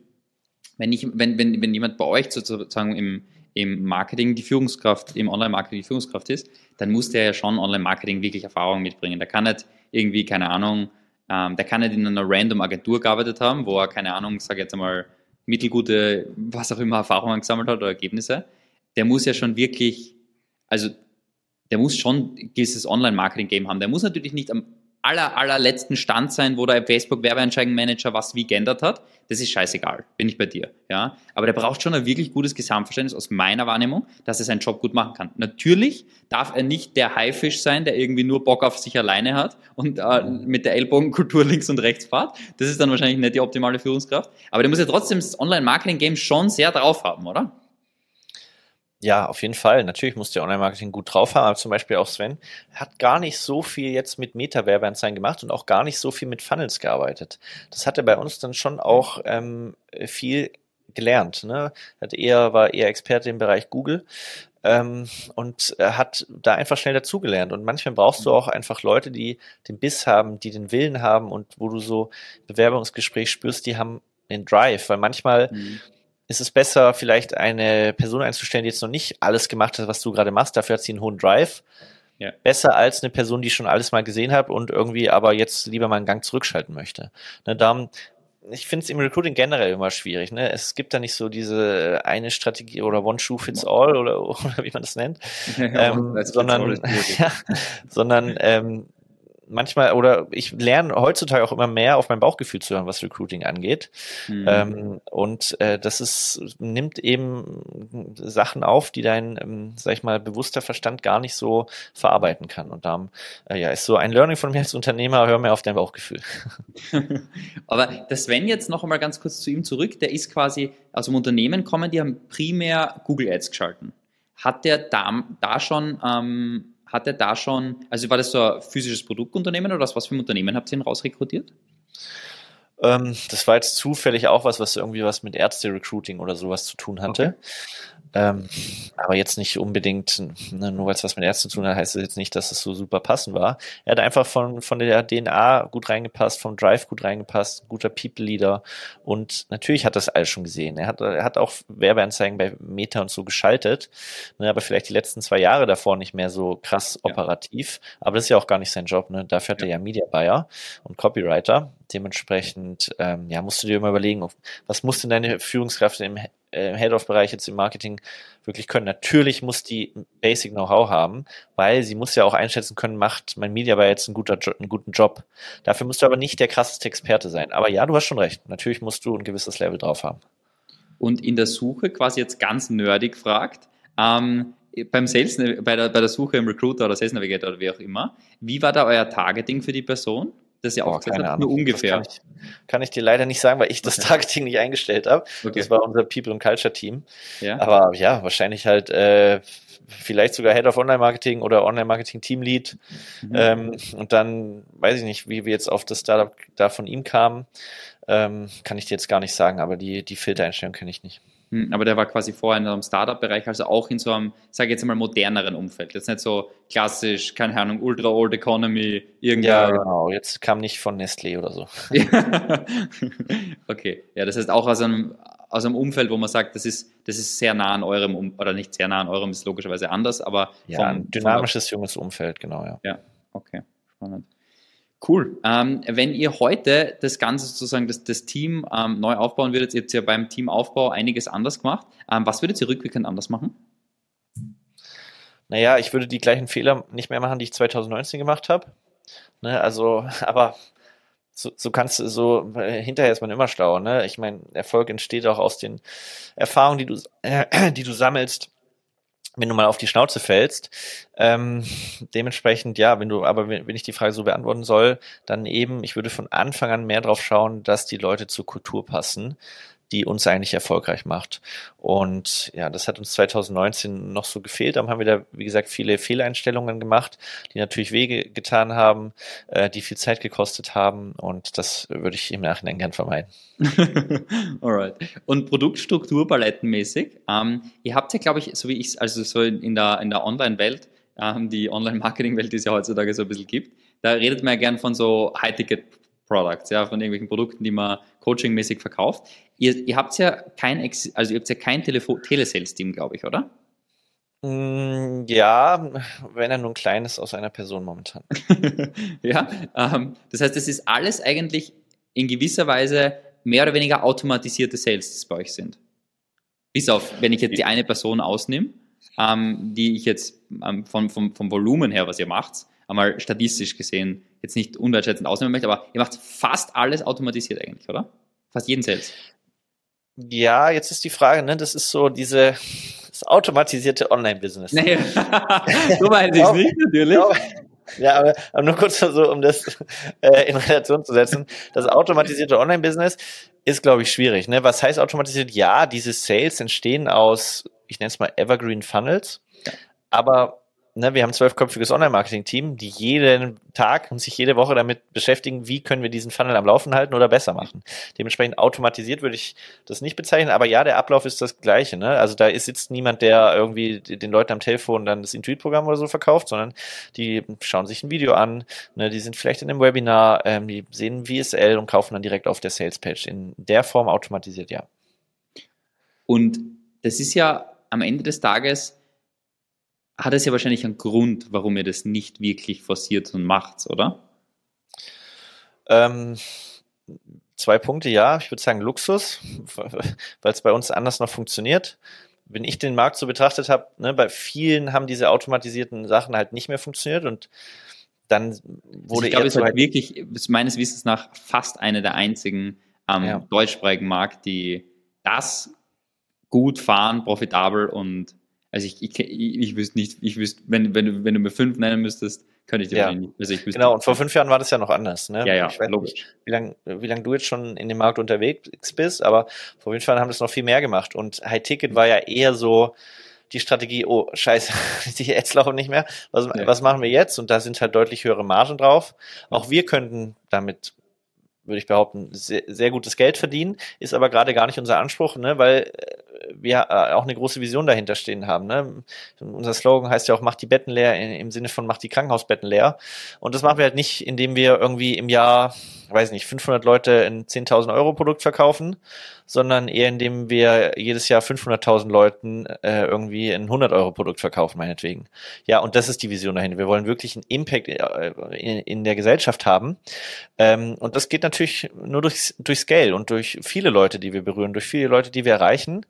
wenn, ich, wenn, wenn, wenn jemand bei euch sozusagen im, im Marketing die Führungskraft, im Online-Marketing die Führungskraft ist, dann muss der ja schon Online-Marketing wirklich Erfahrung mitbringen. Der kann nicht irgendwie, keine Ahnung, ähm, der kann nicht in einer random Agentur gearbeitet haben, wo er, keine Ahnung, sage jetzt einmal, mittelgute, was auch immer, Erfahrungen gesammelt hat oder Ergebnisse. Der muss ja schon wirklich, also der muss schon dieses Online-Marketing-Game haben. Der muss natürlich nicht am aller, allerletzten Stand sein, wo der Facebook Werbeanzeigenmanager was wie geändert hat. Das ist scheißegal, bin ich bei dir. Ja? Aber der braucht schon ein wirklich gutes Gesamtverständnis aus meiner Wahrnehmung, dass er seinen Job gut machen kann. Natürlich darf er nicht der Haifisch sein, der irgendwie nur Bock auf sich alleine hat und äh, mit der Ellbogenkultur links und rechts fahrt. Das ist dann wahrscheinlich nicht die optimale Führungskraft. Aber der muss ja trotzdem das Online-Marketing-Game schon sehr drauf haben, oder? Ja, auf jeden Fall. Natürlich muss der Online-Marketing gut drauf haben, aber zum Beispiel auch Sven hat gar nicht so viel jetzt mit Meta-Werbeanzeigen gemacht und auch gar nicht so viel mit Funnels gearbeitet. Das hat er bei uns dann schon auch ähm, viel gelernt. Ne? Hat eher, war eher Experte im Bereich Google ähm, und hat da einfach schnell dazugelernt. Und manchmal brauchst du auch einfach Leute, die den Biss haben, die den Willen haben und wo du so Bewerbungsgespräch spürst, die haben den Drive, weil manchmal mhm ist es besser, vielleicht eine Person einzustellen, die jetzt noch nicht alles gemacht hat, was du gerade machst. Dafür hat sie einen hohen Drive. Ja. Besser als eine Person, die schon alles mal gesehen hat und irgendwie aber jetzt lieber mal einen Gang zurückschalten möchte. Ne, darum, ich finde es im Recruiting generell immer schwierig. Ne? Es gibt da nicht so diese eine Strategie oder One Shoe Fits All oder, oder wie man das nennt, ähm, sondern, ja, sondern ähm, manchmal oder ich lerne heutzutage auch immer mehr auf mein Bauchgefühl zu hören, was Recruiting angeht. Mhm. Ähm, und äh, das ist, nimmt eben Sachen auf, die dein, ähm, sag ich mal, bewusster Verstand gar nicht so verarbeiten kann. Und darum, äh, ja, ist so ein Learning von mir als Unternehmer, hör mehr auf dein Bauchgefühl. Aber der Sven jetzt noch einmal ganz kurz zu ihm zurück, der ist quasi aus dem Unternehmen kommen, die haben primär Google Ads geschalten. Hat der da, da schon ähm, hat er da schon, also war das so ein physisches Produktunternehmen oder was für ein Unternehmen habt ihr ihn rausrekrutiert? Ähm, das war jetzt zufällig auch was, was irgendwie was mit Ärzte-Recruiting oder sowas zu tun hatte. Okay. Ähm, aber jetzt nicht unbedingt, ne, nur weil es was mit Ärzten zu tun hat, heißt es jetzt nicht, dass es so super passend war. Er hat einfach von, von der DNA gut reingepasst, vom Drive gut reingepasst, guter People-Leader und natürlich hat das alles schon gesehen. Er hat, er hat auch Werbeanzeigen bei Meta und so geschaltet, ne, aber vielleicht die letzten zwei Jahre davor nicht mehr so krass operativ. Ja. Aber das ist ja auch gar nicht sein Job. Ne? Dafür hat ja. er ja Media Buyer und Copywriter. Dementsprechend ähm, ja, musst du dir immer überlegen, was muss denn deine Führungskraft im äh, Head-of-Bereich jetzt im Marketing wirklich können. Natürlich muss die Basic Know-how haben, weil sie muss ja auch einschätzen können, macht mein Media Buyer jetzt einen, guter, einen guten Job. Dafür musst du aber nicht der krasseste Experte sein. Aber ja, du hast schon recht. Natürlich musst du ein gewisses Level drauf haben. Und in der Suche quasi jetzt ganz nerdig fragt, ähm, beim Sales, bei der, bei der Suche im Recruiter oder Sales Navigator oder wie auch immer, wie war da euer Targeting für die Person? Das ist ja auch keine Ahnung. nur ungefähr. Kann ich, kann ich, dir leider nicht sagen, weil ich das okay. Targeting nicht eingestellt habe. Okay. Das war unser People and Culture Team. Ja. Aber ja, wahrscheinlich halt äh, vielleicht sogar Head of Online Marketing oder Online Marketing Team Lead. Mhm. Ähm, und dann weiß ich nicht, wie wir jetzt auf das Startup da von ihm kamen. Ähm, kann ich dir jetzt gar nicht sagen, aber die, die Filtereinstellung kenne ich nicht. Hm, aber der war quasi vorher in einem Startup-Bereich, also auch in so einem, sage ich jetzt mal, moderneren Umfeld. Jetzt nicht so klassisch, keine Ahnung, ultra old economy, irgendwie. Ja, genau. Jetzt kam nicht von Nestlé oder so. okay. Ja, das heißt auch aus einem, aus einem Umfeld, wo man sagt, das ist, das ist sehr nah an eurem, oder nicht sehr nah an eurem, ist logischerweise anders, aber. Ja, vom, ein dynamisches, junges Umfeld, genau, ja. Ja, okay. Spannend. Cool. Ähm, wenn ihr heute das Ganze sozusagen, das, das Team ähm, neu aufbauen würdet, ihr habt ja beim Teamaufbau einiges anders gemacht. Ähm, was würdet ihr rückwirkend anders machen? Naja, ich würde die gleichen Fehler nicht mehr machen, die ich 2019 gemacht habe. Ne, also, aber so, so kannst du, so äh, hinterher ist man immer schlau. Ne? Ich meine, Erfolg entsteht auch aus den Erfahrungen, die du, äh, die du sammelst wenn du mal auf die Schnauze fällst. Ähm, dementsprechend, ja, wenn du, aber wenn, ich die Frage so beantworten soll, dann eben, ich würde von Anfang an mehr drauf schauen, dass die Leute zur Kultur passen die uns eigentlich erfolgreich macht. Und ja, das hat uns 2019 noch so gefehlt. Dann haben wir da, wie gesagt, viele Fehleinstellungen gemacht, die natürlich Wege getan haben, äh, die viel Zeit gekostet haben. Und das würde ich im Nachhinein gern vermeiden. Alright. Und Produktstruktur palettenmäßig. Ähm, ihr habt ja, glaube ich, so wie ich es, also so in der, in der Online-Welt, ähm, die Online-Marketing-Welt, die es ja heutzutage so ein bisschen gibt, da redet man ja gern von so High-Ticket Products, ja, von irgendwelchen Produkten, die man coachingmäßig verkauft. Ihr, ihr habt ja kein, also ihr habt ja kein Telesales-Team, glaube ich, oder? Mm, ja, wenn er nur ein kleines aus einer Person momentan. ja, ähm, das heißt, es ist alles eigentlich in gewisser Weise mehr oder weniger automatisierte Sales, die bei euch sind. Bis auf, wenn ich jetzt die eine Person ausnehme, ähm, die ich jetzt ähm, vom, vom, vom Volumen her, was ihr macht, einmal statistisch gesehen jetzt nicht unwertschätzend ausnehmen möchte, aber ihr macht fast alles automatisiert eigentlich, oder? Fast jeden Sales. Ja, jetzt ist die Frage, ne, das ist so diese das automatisierte Online-Business. Naja, so meine ich es nicht, natürlich. Ja, aber, aber nur kurz so, um das äh, in Relation zu setzen. Das automatisierte Online-Business ist, glaube ich, schwierig. Ne? Was heißt automatisiert? Ja, diese Sales entstehen aus, ich nenne es mal Evergreen Funnels. Ja. Aber ne, wir haben ein zwölfköpfiges Online-Marketing-Team, die jeden Tag und sich jede Woche damit beschäftigen, wie können wir diesen Funnel am Laufen halten oder besser machen. Dementsprechend automatisiert würde ich das nicht bezeichnen, aber ja, der Ablauf ist das gleiche. Ne? Also da ist jetzt niemand, der irgendwie den Leuten am Telefon dann das Intuit-Programm oder so verkauft, sondern die schauen sich ein Video an, ne? die sind vielleicht in einem Webinar, ähm, die sehen VSL und kaufen dann direkt auf der Sales-Page. In der Form automatisiert, ja. Und das ist ja am Ende des Tages hat es ja wahrscheinlich einen Grund, warum ihr das nicht wirklich forciert und macht, oder? Ähm, zwei Punkte, ja. Ich würde sagen Luxus, weil es bei uns anders noch funktioniert. Wenn ich den Markt so betrachtet habe, ne, bei vielen haben diese automatisierten Sachen halt nicht mehr funktioniert und dann wurde also ich glaube, es halt wirklich meines Wissens nach fast eine der einzigen am ähm, ja. deutschsprachigen Markt, die das gut fahren, profitabel und also ich, ich, ich wüsste nicht, ich wüsste, wenn, wenn, du, wenn du mir fünf nennen müsstest, könnte ich dir ja. nicht. Also ich wüsste genau, und vor fünf Jahren war das ja noch anders. Ne? Ja, ja, ich weiß logisch. Nicht, wie lange wie lang du jetzt schon in dem Markt unterwegs bist, aber vor fünf Jahren haben das noch viel mehr gemacht. Und High Ticket war ja eher so die Strategie, oh scheiße, die Ads laufen nicht mehr. Was, ja. was machen wir jetzt? Und da sind halt deutlich höhere Margen drauf. Auch wir könnten damit würde ich behaupten, sehr, sehr gutes Geld verdienen, ist aber gerade gar nicht unser Anspruch, ne, weil äh, wir äh, auch eine große Vision dahinter stehen haben. Ne? Unser Slogan heißt ja auch, macht die Betten leer, im Sinne von macht die Krankenhausbetten leer. Und das machen wir halt nicht, indem wir irgendwie im Jahr, weiß nicht, 500 Leute ein 10.000 Euro Produkt verkaufen, sondern eher indem wir jedes Jahr 500.000 Leuten äh, irgendwie ein 100-Euro-Produkt verkaufen, meinetwegen. Ja, und das ist die Vision dahinter. Wir wollen wirklich einen Impact äh, in, in der Gesellschaft haben. Ähm, und das geht natürlich nur durch, durch Scale und durch viele Leute, die wir berühren, durch viele Leute, die wir erreichen.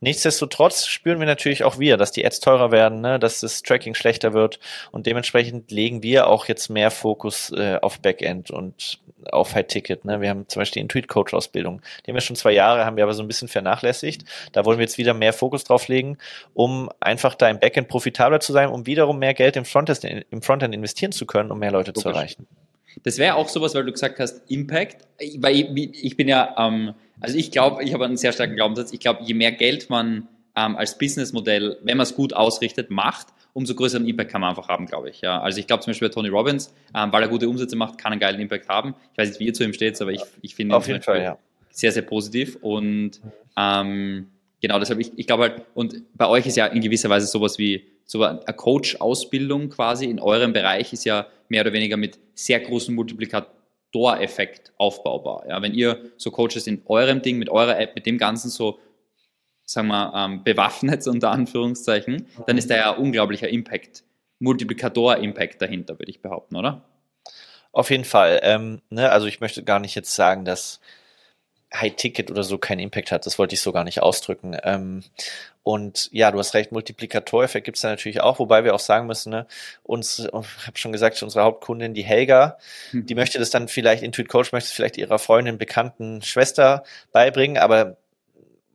Nichtsdestotrotz spüren wir natürlich auch wir, dass die Ads teurer werden, ne, dass das Tracking schlechter wird und dementsprechend legen wir auch jetzt mehr Fokus äh, auf Backend und auf High Ticket. Ne. Wir haben zum Beispiel die Intuit Coach Ausbildung. Die haben wir schon zwei Jahre Jahre haben wir aber so ein bisschen vernachlässigt. Da wollen wir jetzt wieder mehr Fokus drauf legen, um einfach da im Backend profitabler zu sein, um wiederum mehr Geld im Frontend, im Frontend investieren zu können, um mehr Leute Logisch. zu erreichen. Das wäre auch sowas, weil du gesagt hast, Impact, weil ich, ich bin ja, ähm, also ich glaube, ich habe einen sehr starken Glaubenssatz, ich glaube, je mehr Geld man ähm, als Businessmodell, wenn man es gut ausrichtet, macht, umso größeren Impact kann man einfach haben, glaube ich. Ja. Also ich glaube zum Beispiel bei Tony Robbins, ähm, weil er gute Umsätze macht, kann einen geilen Impact haben. Ich weiß nicht, wie ihr zu ihm steht, aber ich, ich finde Auf jeden Fall, ja sehr, sehr positiv und ähm, genau deshalb, ich, ich glaube halt, und bei euch ist ja in gewisser Weise sowas wie so eine Coach-Ausbildung quasi in eurem Bereich ist ja mehr oder weniger mit sehr großem Multiplikatoreffekt aufbaubar. Ja, wenn ihr so Coaches in eurem Ding, mit eurer App, mit dem Ganzen so, sagen wir, ähm, bewaffnet, unter Anführungszeichen, dann ist da ja unglaublicher Impact, Multiplikator-Impact dahinter, würde ich behaupten, oder? Auf jeden Fall. Ähm, ne, also ich möchte gar nicht jetzt sagen, dass High-Ticket oder so keinen Impact hat. Das wollte ich so gar nicht ausdrücken. Ähm, und ja, du hast recht, Multiplikatoreffekt gibt es da natürlich auch, wobei wir auch sagen müssen, ne, uns, ich habe schon gesagt, unsere Hauptkundin, die Helga, hm. die möchte das dann vielleicht, Intuit Coach möchte es vielleicht ihrer Freundin, Bekannten, Schwester beibringen, aber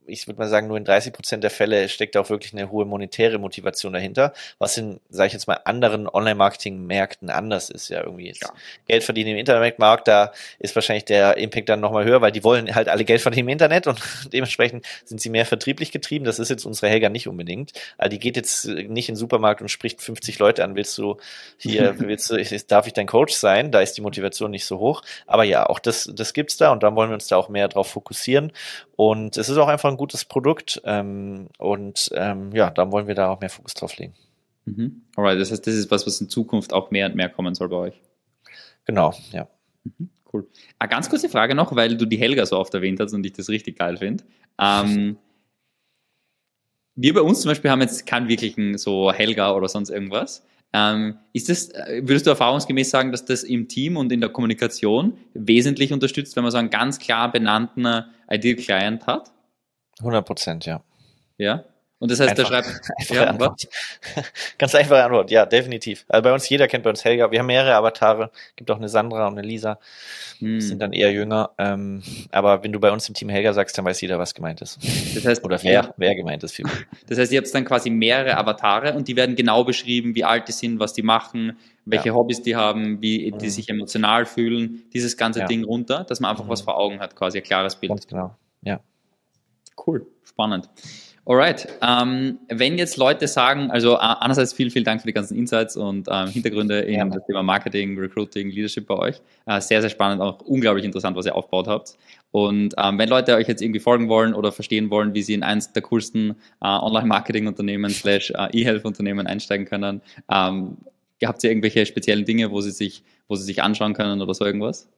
ich würde mal sagen, nur in 30 Prozent der Fälle steckt auch wirklich eine hohe monetäre Motivation dahinter, was in, sage ich jetzt mal, anderen Online-Marketing-Märkten anders ist. Ja, irgendwie ja. Geld verdienen im Internetmarkt, da ist wahrscheinlich der Impact dann nochmal höher, weil die wollen halt alle Geld verdienen im Internet und dementsprechend sind sie mehr vertrieblich getrieben. Das ist jetzt unsere Helga nicht unbedingt. Also die geht jetzt nicht in den Supermarkt und spricht 50 Leute an, willst du hier, willst du, darf ich dein Coach sein? Da ist die Motivation nicht so hoch. Aber ja, auch das, das gibt's da und dann wollen wir uns da auch mehr drauf fokussieren. Und es ist auch einfach ein gutes Produkt ähm, und ähm, ja, da wollen wir da auch mehr Fokus drauf legen. Mhm. Alright, das heißt, das ist was, was in Zukunft auch mehr und mehr kommen soll bei euch. Genau, ja. Mhm. Cool. Eine ganz kurze Frage noch, weil du die Helga so oft erwähnt hast und ich das richtig geil finde. Ähm, wir bei uns zum Beispiel haben jetzt keinen wirklichen so Helga oder sonst irgendwas. Ähm, ist das, äh, würdest du erfahrungsgemäß sagen, dass das im Team und in der Kommunikation wesentlich unterstützt, wenn man so einen ganz klar benannten Ideal Client hat? 100 Prozent, ja. Ja? Und das heißt, Einfach, der schreibt. einfache Ja, Antwort. Ganz einfache Antwort, ja, definitiv. Also bei uns, jeder kennt bei uns Helga. Wir haben mehrere Avatare. Gibt auch eine Sandra und eine Lisa. Die sind Hm. dann eher jünger. Ähm, aber wenn du bei uns im Team Helga sagst, dann weiß jeder, was gemeint ist. Das heißt, Oder wer, wer gemeint ist. Viel. Das heißt, ihr habt dann quasi mehrere Avatare und die werden genau beschrieben, wie alt die sind, was die machen, welche Hobbys die haben, wie die Mhm. sich emotional fühlen, dieses ganze Ja. Ding runter, dass man einfach Mhm. was vor Augen hat, quasi ein klares Bild. Ganz genau. Ja. Cool, spannend. Alright, ähm, wenn jetzt Leute sagen, also äh, einerseits vielen, vielen Dank für die ganzen Insights und ähm, Hintergründe in Gerne. das Thema Marketing, Recruiting, Leadership bei euch. Äh, sehr, sehr spannend, auch unglaublich interessant, was ihr aufgebaut habt. Und ähm, wenn Leute euch jetzt irgendwie folgen wollen oder verstehen wollen, wie sie in eins der coolsten äh, Online-Marketing-Unternehmen slash äh, E-Health-Unternehmen einsteigen können, ähm, habt ihr irgendwelche speziellen Dinge, wo sie sich, wo sie sich anschauen können oder so irgendwas?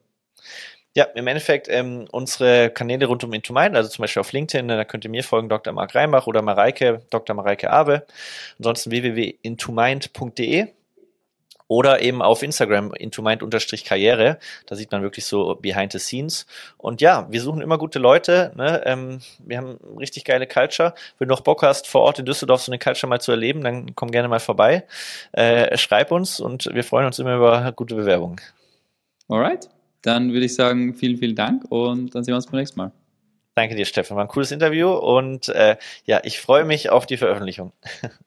Ja, im Endeffekt ähm, unsere Kanäle rund um Into Mind, also zum Beispiel auf LinkedIn, da könnt ihr mir folgen, Dr. Marc Reimbach oder Mareike, Dr. Mareike Awe. Ansonsten www.intomind.de oder eben auf Instagram intomind-karriere. Da sieht man wirklich so behind the scenes. Und ja, wir suchen immer gute Leute. Ne? Ähm, wir haben richtig geile Culture. Wenn du noch Bock hast, vor Ort in Düsseldorf so eine Culture mal zu erleben, dann komm gerne mal vorbei. Äh, schreib uns und wir freuen uns immer über gute Bewerbungen. Alright, dann würde ich sagen, vielen, vielen Dank und dann sehen wir uns beim nächsten Mal. Danke dir, Steffen. War ein cooles Interview und äh, ja, ich freue mich auf die Veröffentlichung.